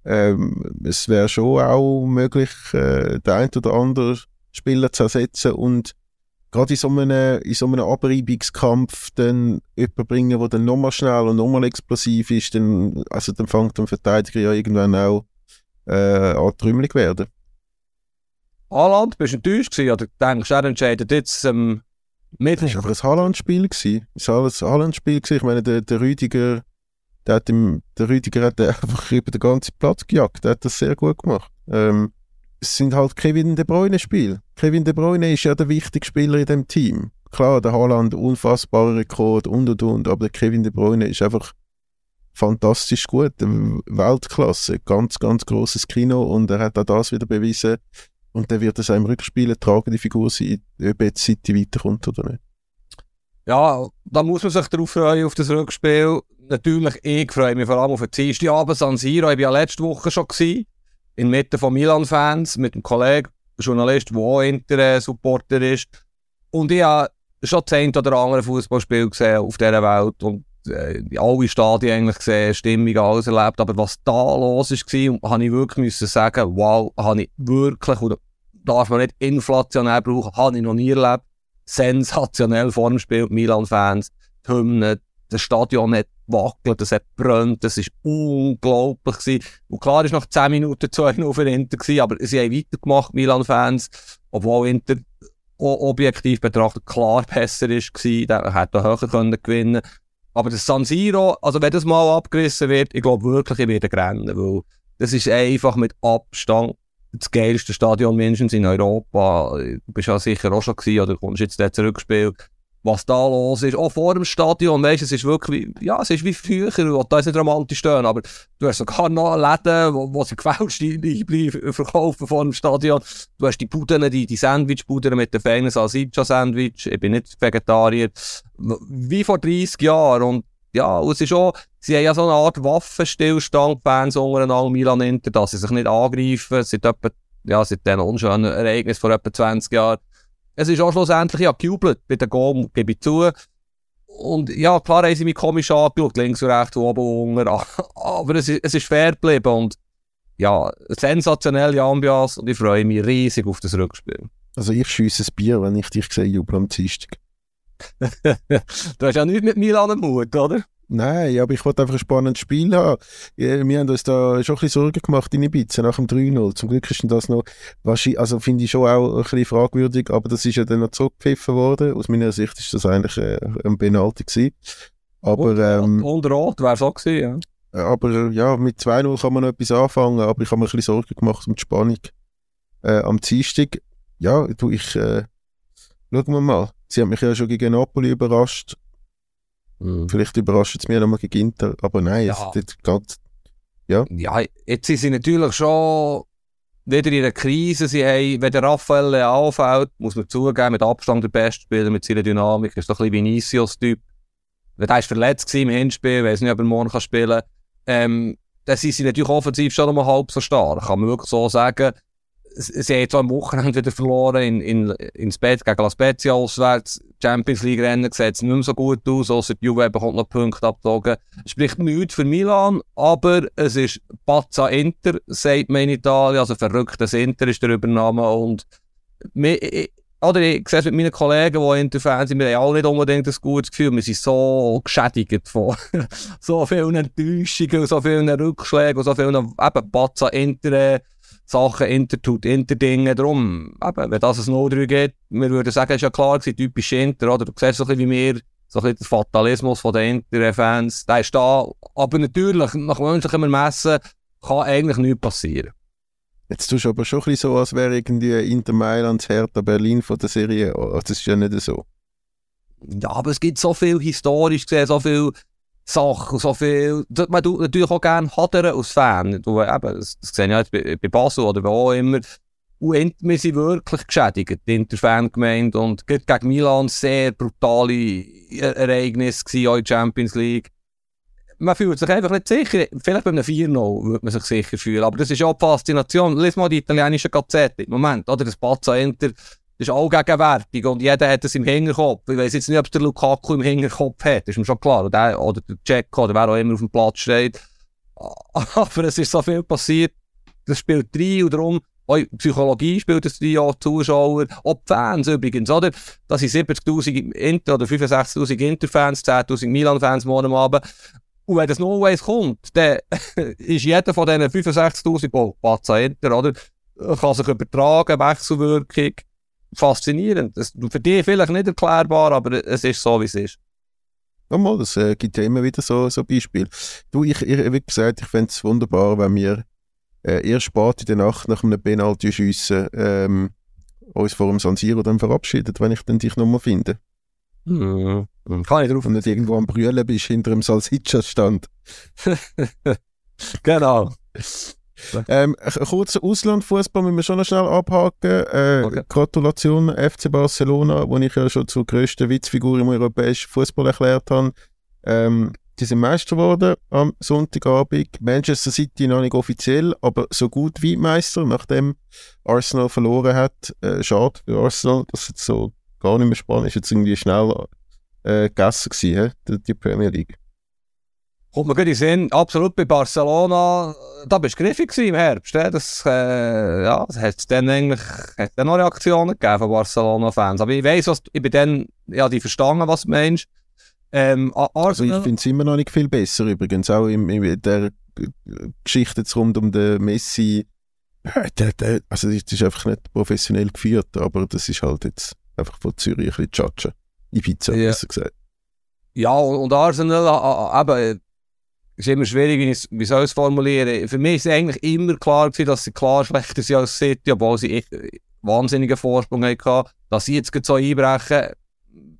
Speaker 2: Ähm, es wäre schon auch möglich, äh, den einen oder anderen Spieler zu ersetzen und gerade in so einem, in so einem Abreibungskampf dann jemanden bringen, der dann nochmal schnell und nochmal explosiv ist, dann, also dann fängt der Verteidiger ja irgendwann auch äh, an trümmelig werden.
Speaker 3: Haaland, bist du enttäuscht gewesen oder denkst du, er entscheidet jetzt ähm,
Speaker 2: mit? Das war aber ein Haaland-Spiel. Es war ein Haaland-Spiel. Ich meine, der, der Rüdiger, der, hat im, der Rüdiger hat [laughs] einfach über den ganzen Platz gejagt. Der hat das sehr gut gemacht. Ähm, es sind halt Kevin De Bruyne Spiel. Kevin De Bruyne ist ja der wichtigste Spieler in dem Team. Klar, der Haaland unfassbarer Rekord und und und, aber der Kevin De Bruyne ist einfach fantastisch gut, Weltklasse, ganz ganz großes Kino und er hat auch das wieder bewiesen und dann wird es auch im Rückspiel eine tragende Figur sein, ob jetzt City weiterkommt oder nicht.
Speaker 3: Ja, da muss man sich darauf freuen, auf das Rückspiel. Natürlich, ich freue mich vor allem auf den Dienstagabend San Siro. Ich war ja letzte Woche schon gewesen inmitten von Milan-Fans mit einem Kollegen, Journalist, der auch Inter-Supporter ist. Und ich habe schon zehn oder andere Fußballspiel gesehen auf dieser Welt und äh, alle Stadien eigentlich gesehen, Stimmung, alles erlebt. Aber was da los war, habe ich wirklich müssen sagen, wow, habe ich wirklich, oder darf man nicht inflationär brauchen, habe ich noch nie erlebt. Sensationell vor dem Spiel, Milan-Fans, die Hymnen, das Stadion hat wackelt, es hat brennt, das war unglaublich. Gewesen. Und klar war nach 10 Minuten 2-0 für Inter, gewesen, aber sie haben weitergemacht, Milan-Fans, obwohl Inter objektiv betrachtet klar besser war, der hätte höher können gewinnen Aber das San Siro, also wenn das mal abgerissen wird, ich glaube wirklich, ich werde rennen, weil das ist einfach mit Abstand das geilste Stadion mindestens in Europa. Du bist ja sicher auch schon gewesen, oder kommst jetzt dort zurückgespielt was da los ist. Auch vor dem Stadion, weißt du, es ist wirklich, ja, es ist wie früher, will da ist nicht romantisch stehen, aber du hast sogar noch Läden, wo, wo sie gefälschte Einbleiben verkaufen vor dem Stadion. Du hast die Buden, die, die Sandwich-Buden mit den feinen Salsiccia-Sandwich, ich bin nicht Vegetarier, wie vor 30 Jahren und ja, und es ist auch, sie haben ja so eine Art Waffenstillstand, Fans untereinander, Milan Inter, dass sie sich nicht angreifen, seit etwa, ja, seit diesen unschönen Ereignis vor etwa 20 Jahren es ist auch schlussendlich ja gejubelt bei den Goal, gebe ich zu. Und ja, klar haben sie mich komisch angeschaut, links und rechts, oben und unten. [laughs] Aber es ist, es ist fair geblieben und ja, sensationelle Ambiance und ich freue mich riesig auf das Rückspiel.
Speaker 2: Also ich schiesse ein Bier, wenn ich dich sehe, jubeln am Dienstag. [laughs]
Speaker 3: du hast ja nichts mit Milan am Mut, oder?
Speaker 2: Nein, aber ich wollte einfach ein spannendes Spiel haben. Wir haben uns da schon ein bisschen Sorgen gemacht in Ibiza nach dem 3-0. Zum Glück ist das noch, also finde ich schon auch ein bisschen fragwürdig, aber das ist ja dann noch zurückgepfiffen worden. Aus meiner Sicht ist das eigentlich äh, ein Penalty gewesen. Aber, und, ähm,
Speaker 3: und Rot wäre es auch gewesen,
Speaker 2: ja. Aber ja, mit 2-0 kann man noch etwas anfangen, aber ich habe mir ein bisschen Sorgen gemacht um die Spannung äh, am Dienstag. Ja, du, ich, äh, schauen wir mal. Sie haben mich ja schon gegen Napoli überrascht Mhm. Vielleicht überrascht es mich nochmal gegen Inter, aber nein, ja. es ist ganz, ja.
Speaker 3: Ja, jetzt sind sie natürlich schon wieder in einer Krise. Sie haben, wenn der Raphael Leao fällt, muss man zugeben, mit Abstand der beste Spieler, mit seiner Dynamik, ist doch ein bisschen Vinicius-Typ. Wenn er verletzt war im Hinspiel, weiß nicht, ob er morgen kann spielen kann, ähm, dann sind sie natürlich offensiv schon mal halb so stark, kann man wirklich so sagen sie haben zwar am Wochenende wieder verloren in, in, ins Bett gegen La Spezia auswärts. Champions League Rennen sieht es nicht mehr so gut aus, außer die Juve bekommt noch Punkte abgezogen. Spricht nichts für Milan, aber es ist Pazza Inter, sagt man in Italien, also verrücktes Inter ist der Übernahme und wir, oder ich sehe es mit meinen Kollegen, die Inter-Fans sind, wir haben alle nicht unbedingt ein gutes Gefühl, wir sind so geschädigt von [laughs] so vielen Enttäuschungen, so vielen Rückschlägen, so vielen eben Pazza Inter Sachen Inter tut Inter-Dinge. Darum, eben, wenn das ein 0-3 geht, wir würden sagen, ist ja klar gewesen, typisch Inter, oder? Du siehst so ein bisschen wie wir, so ein bisschen der Fatalismus von den Inter-Fans, der ist da. Aber natürlich, nach menschlichem Ermessen, kann eigentlich nichts passieren.
Speaker 2: Jetzt tust du aber schon ein bisschen so, als wäre irgendwie Inter Mailand das Hertha Berlin von der Serie. Also das ist ja nicht so.
Speaker 3: Ja, aber es gibt so viel historisch gesehen, so viel Sachen, so viel. Man tut natürlich auch gerne hadern als Fan. Du, eben, das, das sehe ich jetzt bei, bei Basel oder wo auch immer. Und wir sind wirklich geschädigt, die Interfangemeinde. Und gegen Milan sehr brutale Ereignisse auch in der Champions League man fühlt sich einfach nicht sicher. Vielleicht bei einem 4-0 würde man sich sicher fühlen. Aber das ist auch die Faszination. Lies mal die italienische Gazette im Moment. Oder das Pazza Inter das ist auch gegenwärtig und jeder hat es im Hinterkopf. Ich weiß jetzt nicht, ob der Lukaku im Hinterkopf hat, ist mir schon klar. Oder der, Jack oder wer auch immer auf dem Platz steht. [laughs] Aber es ist so viel passiert. Das spielt drei und darum, auch Psychologie spielt das drei, auch Zuschauer, auch die Fans übrigens, oder? Das sind 70'000 Inter- oder 65'000 Interfans, 10'000 Milan-Fans morgen Abend. Und wenn das No-Ways kommt, dann [laughs] ist jeder von diesen 65'000 oh, Pazza Inter, oder? Kann sich übertragen, Wechselwirkung. Faszinierend. Das, für dich vielleicht nicht erklärbar, aber es ist so, wie es ist.
Speaker 2: Ja, mal, das äh, gibt ja immer wieder so, so Beispiele. Du, ich, ich, wie gesagt, ich fände es wunderbar, wenn wir äh, erst spät in der Nacht nach einem Penalty schiessen ähm, uns vor dem San Siro dann verabschieden, wenn ich dann dich nochmal finde.
Speaker 3: Hm. Kann ich drauf.
Speaker 2: Und nicht irgendwo am Brüllen bist, hinter dem Salsiccia-Stand. [laughs]
Speaker 3: genau.
Speaker 2: Ähm, kurz Auslandfußball müssen wir schon noch schnell abhaken. Äh, okay. Gratulation FC Barcelona, wo ich ja schon zur grössten Witzfigur im europäischen Fußball erklärt habe. Ähm, die sind Meister geworden am Sonntagabend. Manchester City noch nicht offiziell, aber so gut wie Meister, nachdem Arsenal verloren hat. Äh, schade für Arsenal, dass jetzt so gar nicht mehr spannend ist. Jetzt irgendwie schnell äh, gegessen gewesen, die Premier League.
Speaker 3: Kommt mir gut in Sinn, absolut bei Barcelona, da bist du griffig im Herbst. Das, äh, ja, das hat dann eigentlich hat dann noch Reaktionen gegeben von Barcelona-Fans. Aber ich weiss, was, ich bin dann, ja, die verstanden, was du meinst. Ähm,
Speaker 2: also ich finde es immer noch nicht viel besser übrigens, auch in, in der Geschichte jetzt rund um den Messi. Also das ist einfach nicht professionell geführt, aber das ist halt jetzt einfach von Zürich ein bisschen Chatscha. Ibiza, ja. besser gesagt.
Speaker 3: Ja, und Arsenal, eben, ist immer schwierig, wie, wie soll ich es formulieren. Für mich ist eigentlich immer klar gewesen, dass sie klar schlechter sind als City, obwohl sie echt wahnsinnigen Vorsprung hatten. Dass sie jetzt so einbrechen,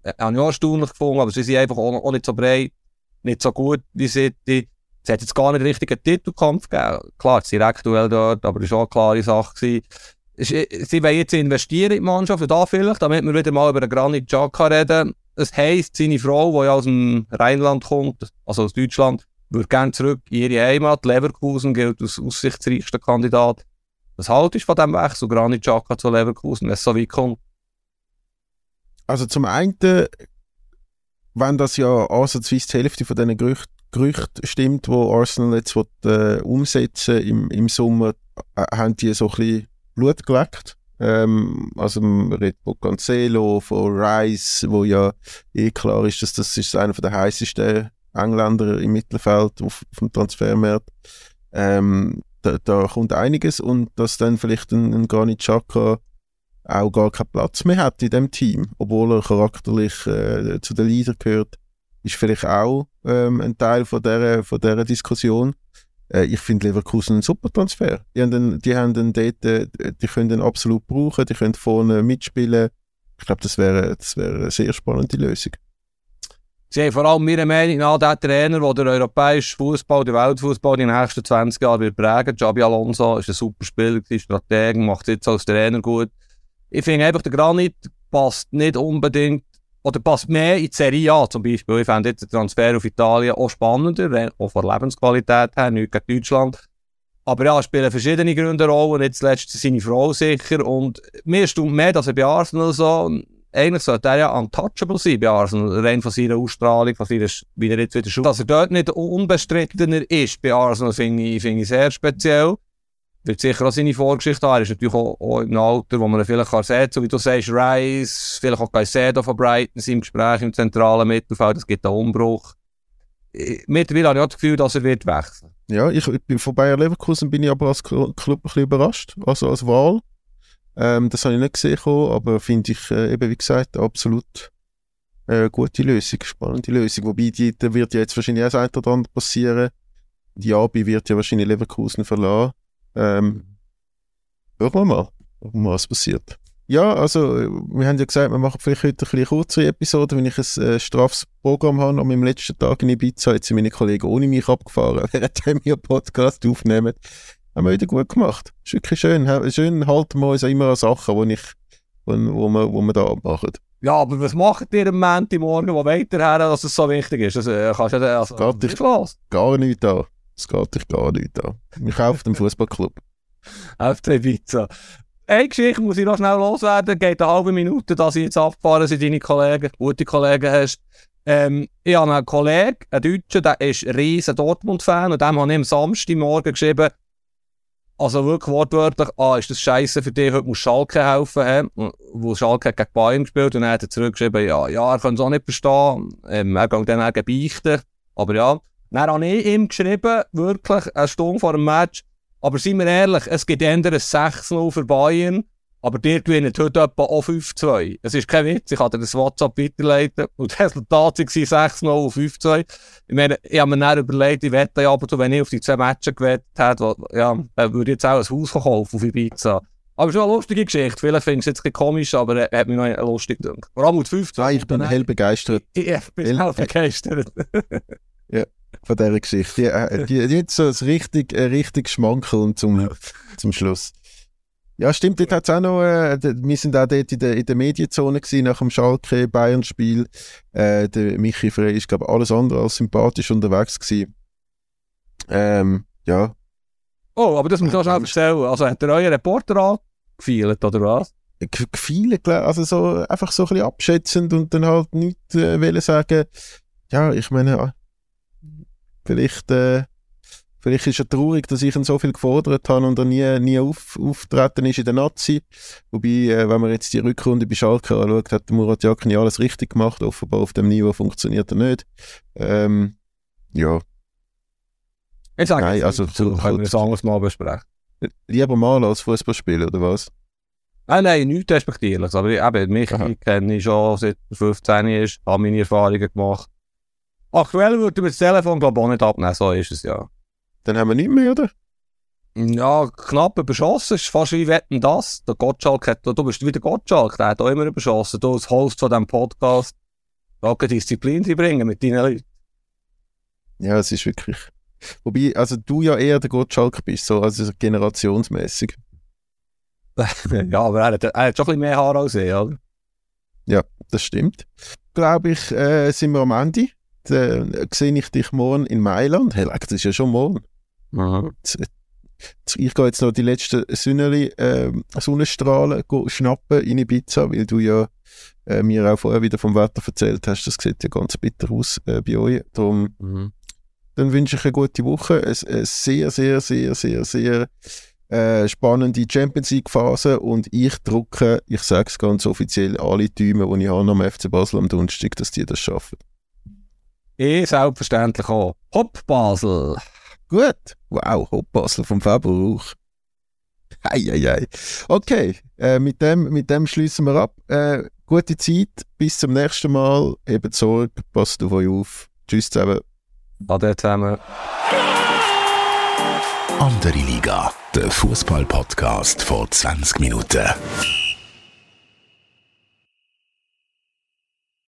Speaker 3: äh, habe ich auch erstaunlich gefunden, aber sie sind einfach auch, auch nicht so breit, nicht so gut wie City. Es hat jetzt gar nicht richtig einen Titelkampf gegeben. Klar, das Direktduell dort, aber das war auch eine klare Sache. Gewesen. Äh, sie wollen jetzt investieren in die Mannschaft, da vielleicht, damit wir wieder mal über den Granit Xhaka reden. Es heisst, seine Frau, die aus dem Rheinland kommt, also aus Deutschland, würde gerne zurück in ihre Heimat. Leverkusen gilt als aussichtsreichster Kandidat. Was haltest du von diesem Wechsel, Granit Xhaka zu Leverkusen, wenn es so weit kommt?
Speaker 2: Also zum einen, wenn das ja ansatzweise die Hälfte von diesen Gerüchten Gerücht stimmt, wo Arsenal jetzt will, äh, umsetzen im, im Sommer, äh, haben die so ein bisschen Blut geleckt. Ähm, also Red Bull Cancelo von Rice, wo ja eh klar ist, dass das ist einer der heißesten Engländer im Mittelfeld auf, auf dem Transfermarkt. Ähm, da, da, kommt einiges und dass dann vielleicht ein, ein Granit Xhaka auch gar keinen Platz mehr hat in dem Team, obwohl er charakterlich äh, zu den Leadern gehört, ist vielleicht auch ähm, ein Teil von dieser, von dieser Diskussion. Äh, ich finde Leverkusen ein super Transfer. Die haben den, die haben den dort, äh, die können den absolut brauchen, die können vorne mitspielen. Ich glaube, das wäre das wäre eine sehr spannende Lösung.
Speaker 3: Sie vor allem meiner Meinung nach den Trainer, der den europäischen Fußball, den Weltfußball in den nächsten 20 Jahren wird prägen. Xabi Alonso ist ein super Spieler, Stratege, macht es jetzt als Trainer gut. Ich finde einfach, der Granit passt nicht unbedingt oder passt mehr in die Serie A zum Beispiel. Ich fände jetzt den Transfer auf Italien auch spannender, auch von Lebensqualität her, nicht gegen Deutschland. Aber ja, spielen verschiedene Gründe eine Rolle. Nicht zuletzt seine Frau sicher. Und mir stimmt mehr, dass er bei Arsenal so, eigentlich sollte er ja untouchable sein bei Arsenal. Rein von seiner Ausstrahlung, von seiner, wie er jetzt wieder schaut. Dass er dort nicht unbestrittener ist bei Arsenal, finde ich, sehr speziell wird sicher auch seine Vorgeschichte haben. Er ist natürlich auch, auch im Alter, wo man ihn vielleicht kann sehen so wie du sagst, Rice, vielleicht auch Caicedo von Brighton im Gespräch im zentralen Mittelfeld, es gibt einen Umbruch. Mittlerweile habe ich auch das Gefühl, dass er wird wechseln
Speaker 2: ja, ich, von Bayer Leverkusen bin ich aber als Club ein bisschen überrascht, also als Wahl. Ähm, das habe ich nicht gesehen, aber finde ich äh, eben, wie gesagt, absolut äh, gute Lösung, spannende Lösung. Wobei, die, da wird ja jetzt wahrscheinlich auch das eine oder andere passieren. Die Abi wird ja wahrscheinlich Leverkusen verlassen. Ähm, hören wir mal, was passiert. Ja, also, wir haben ja gesagt, wir machen vielleicht heute ein bisschen kürzere Episode, wenn ich ein äh, straffes Programm habe. An meinem letzten Tag in Ibiza jetzt sind meine Kollegen ohne mich abgefahren, [laughs] während wir Podcast aufnehmen. Haben wir wieder gut gemacht. Ist wirklich schön. Schön halten wir uns immer an Sachen, wo, ich, wo, wo, wir, wo wir da abmachen.
Speaker 3: Ja, aber was macht ihr am Montagmorgen, wo weiterher, dass es so wichtig ist? Das äh, kannst du ja, also,
Speaker 2: geht dich gar nicht an. Es geht dich gar nicht an. Ich kaufe den Fußballclub. [laughs]
Speaker 3: FC Pizza. Eine Geschichte muss ich noch schnell loswerden. Geht eine halbe Minute, dass ich jetzt abgefahren sind, deine Kollegen, gute Kollegen hast. Ähm, ich habe einen Kollegen, einen Deutschen, der ist riesen Dortmund-Fan und dem habe ich am Samstagmorgen geschrieben, also wirklich wortwörtlich, ah, ist das scheiße für dich, heute muss Schalke helfen, he? wo Schalke gegen Bayern gespielt und dann hat er zurückgeschrieben, ja, ja, er kann es auch nicht verstehen, ähm, er kann dann auch beichten, aber ja. Dann habe ich ihm geschrieben, wirklich eine Stunde vor dem Match, aber seien wir ehrlich, es gibt ein 6-0 für Bayern, aber die gewinnen heute etwa auch 5-2. Es ist kein Witz, ich hatte das WhatsApp weiterleiten und das Resultat war 6-0 auf 5-2. Ich meine, ich habe mir dann überlegt, ich wette ja aber, wenn ich auf die zwei Matches gewettet hätte, ja, dann würde ich jetzt auch ein Haus kaufen auf Ibiza. Aber schon eine lustige Geschichte. Vielleicht findest du es jetzt komisch, aber er hat mich noch lustig gedacht.
Speaker 2: Vor allem mit 15. [laughs] Ja, ich bin hell begeistert.
Speaker 3: Ich, ich bin hell begeistert.
Speaker 2: ja von dieser Geschichte. Die, äh, die, die hat so ein richtig, ein richtig Schmankeln zum, zum Schluss. Ja, stimmt, dort hat es auch noch, äh, wir sind auch dort in der, in der Medienzone gewesen, nach dem Schalke-Bayern-Spiel. Äh, der Michi Frey ist, glaube ich, alles andere als sympathisch unterwegs gewesen. Ähm, ja.
Speaker 3: Oh, aber das muss ich auch schnell erzählen. Also hat er euren Reporter angefeilt, oder was?
Speaker 2: Gefeilt, also so, einfach so ein bisschen abschätzend und dann halt nicht äh, sagen, ja, ich meine, Vielleicht, äh, vielleicht ist er traurig, dass ich ihn so viel gefordert habe und er nie, nie auf, auftreten ist in der Nazi. Wobei, äh, wenn man jetzt die Rückrunde bei Schalke anschaut, hat Murat Yakin alles richtig gemacht. Offenbar auf dem Niveau funktioniert er nicht. Ähm, ja.
Speaker 3: Ich sage Nein, also, so, können wir das anderes Mal besprechen.
Speaker 2: Lieber mal als Fußballspieler, oder was?
Speaker 3: Nein, nein, nichts respektierlich. Aber eben, mich kenne ich schon seit 15 ist, habe meine Erfahrungen gemacht. Aktuell würde wir das Telefon glaube ich auch nicht abnehmen, so ist es ja.
Speaker 2: Dann haben wir nicht mehr, oder?
Speaker 3: Ja, knapp überschossen, ist fast wie Wetten das. Der Gottschalk hat, du bist wieder Gottschalk, der hat auch immer überschossen. Du als Host von diesem Podcast, da Disziplin bringen mit deinen Leuten.
Speaker 2: Ja, es ist wirklich... Wobei, also du ja eher der Gottschalk bist, so also generationsmäßig. [laughs]
Speaker 3: ja, aber er hat, er hat schon ein bisschen mehr Haar als ich, oder?
Speaker 2: Ja, das stimmt. Glaube ich, äh, sind wir am Ende äh, sehe ich dich morgen in Mailand. Hey, das ist ja schon morgen. Ich gehe jetzt noch die letzten Sonnenli, äh, Sonnenstrahlen schnappen in Ibiza, weil du ja äh, mir auch vorher wieder vom Wetter erzählt hast. Das sieht ja ganz bitter aus äh, bei euch. Darum, mhm. Dann wünsche ich eine gute Woche. Eine, eine sehr, sehr, sehr, sehr, sehr äh, spannende Champions League Phase und ich drucke, ich sage es ganz offiziell, alle Tüme, die ich habe am FC Basel am Donnerstag, dass die das schaffen.
Speaker 3: Ich selbstverständlich auch. Hopp Basel.
Speaker 2: Gut. Wow, Hopp Basel vom Fabio auch. Eieiei. Okay, äh, mit, dem, mit dem schließen wir ab. Äh, gute Zeit, bis zum nächsten Mal. Eben Sorge, passt auf euch auf. Tschüss zusammen.
Speaker 3: Ade zusammen.
Speaker 1: Andere Liga, der Fußball-Podcast vor 20 Minuten.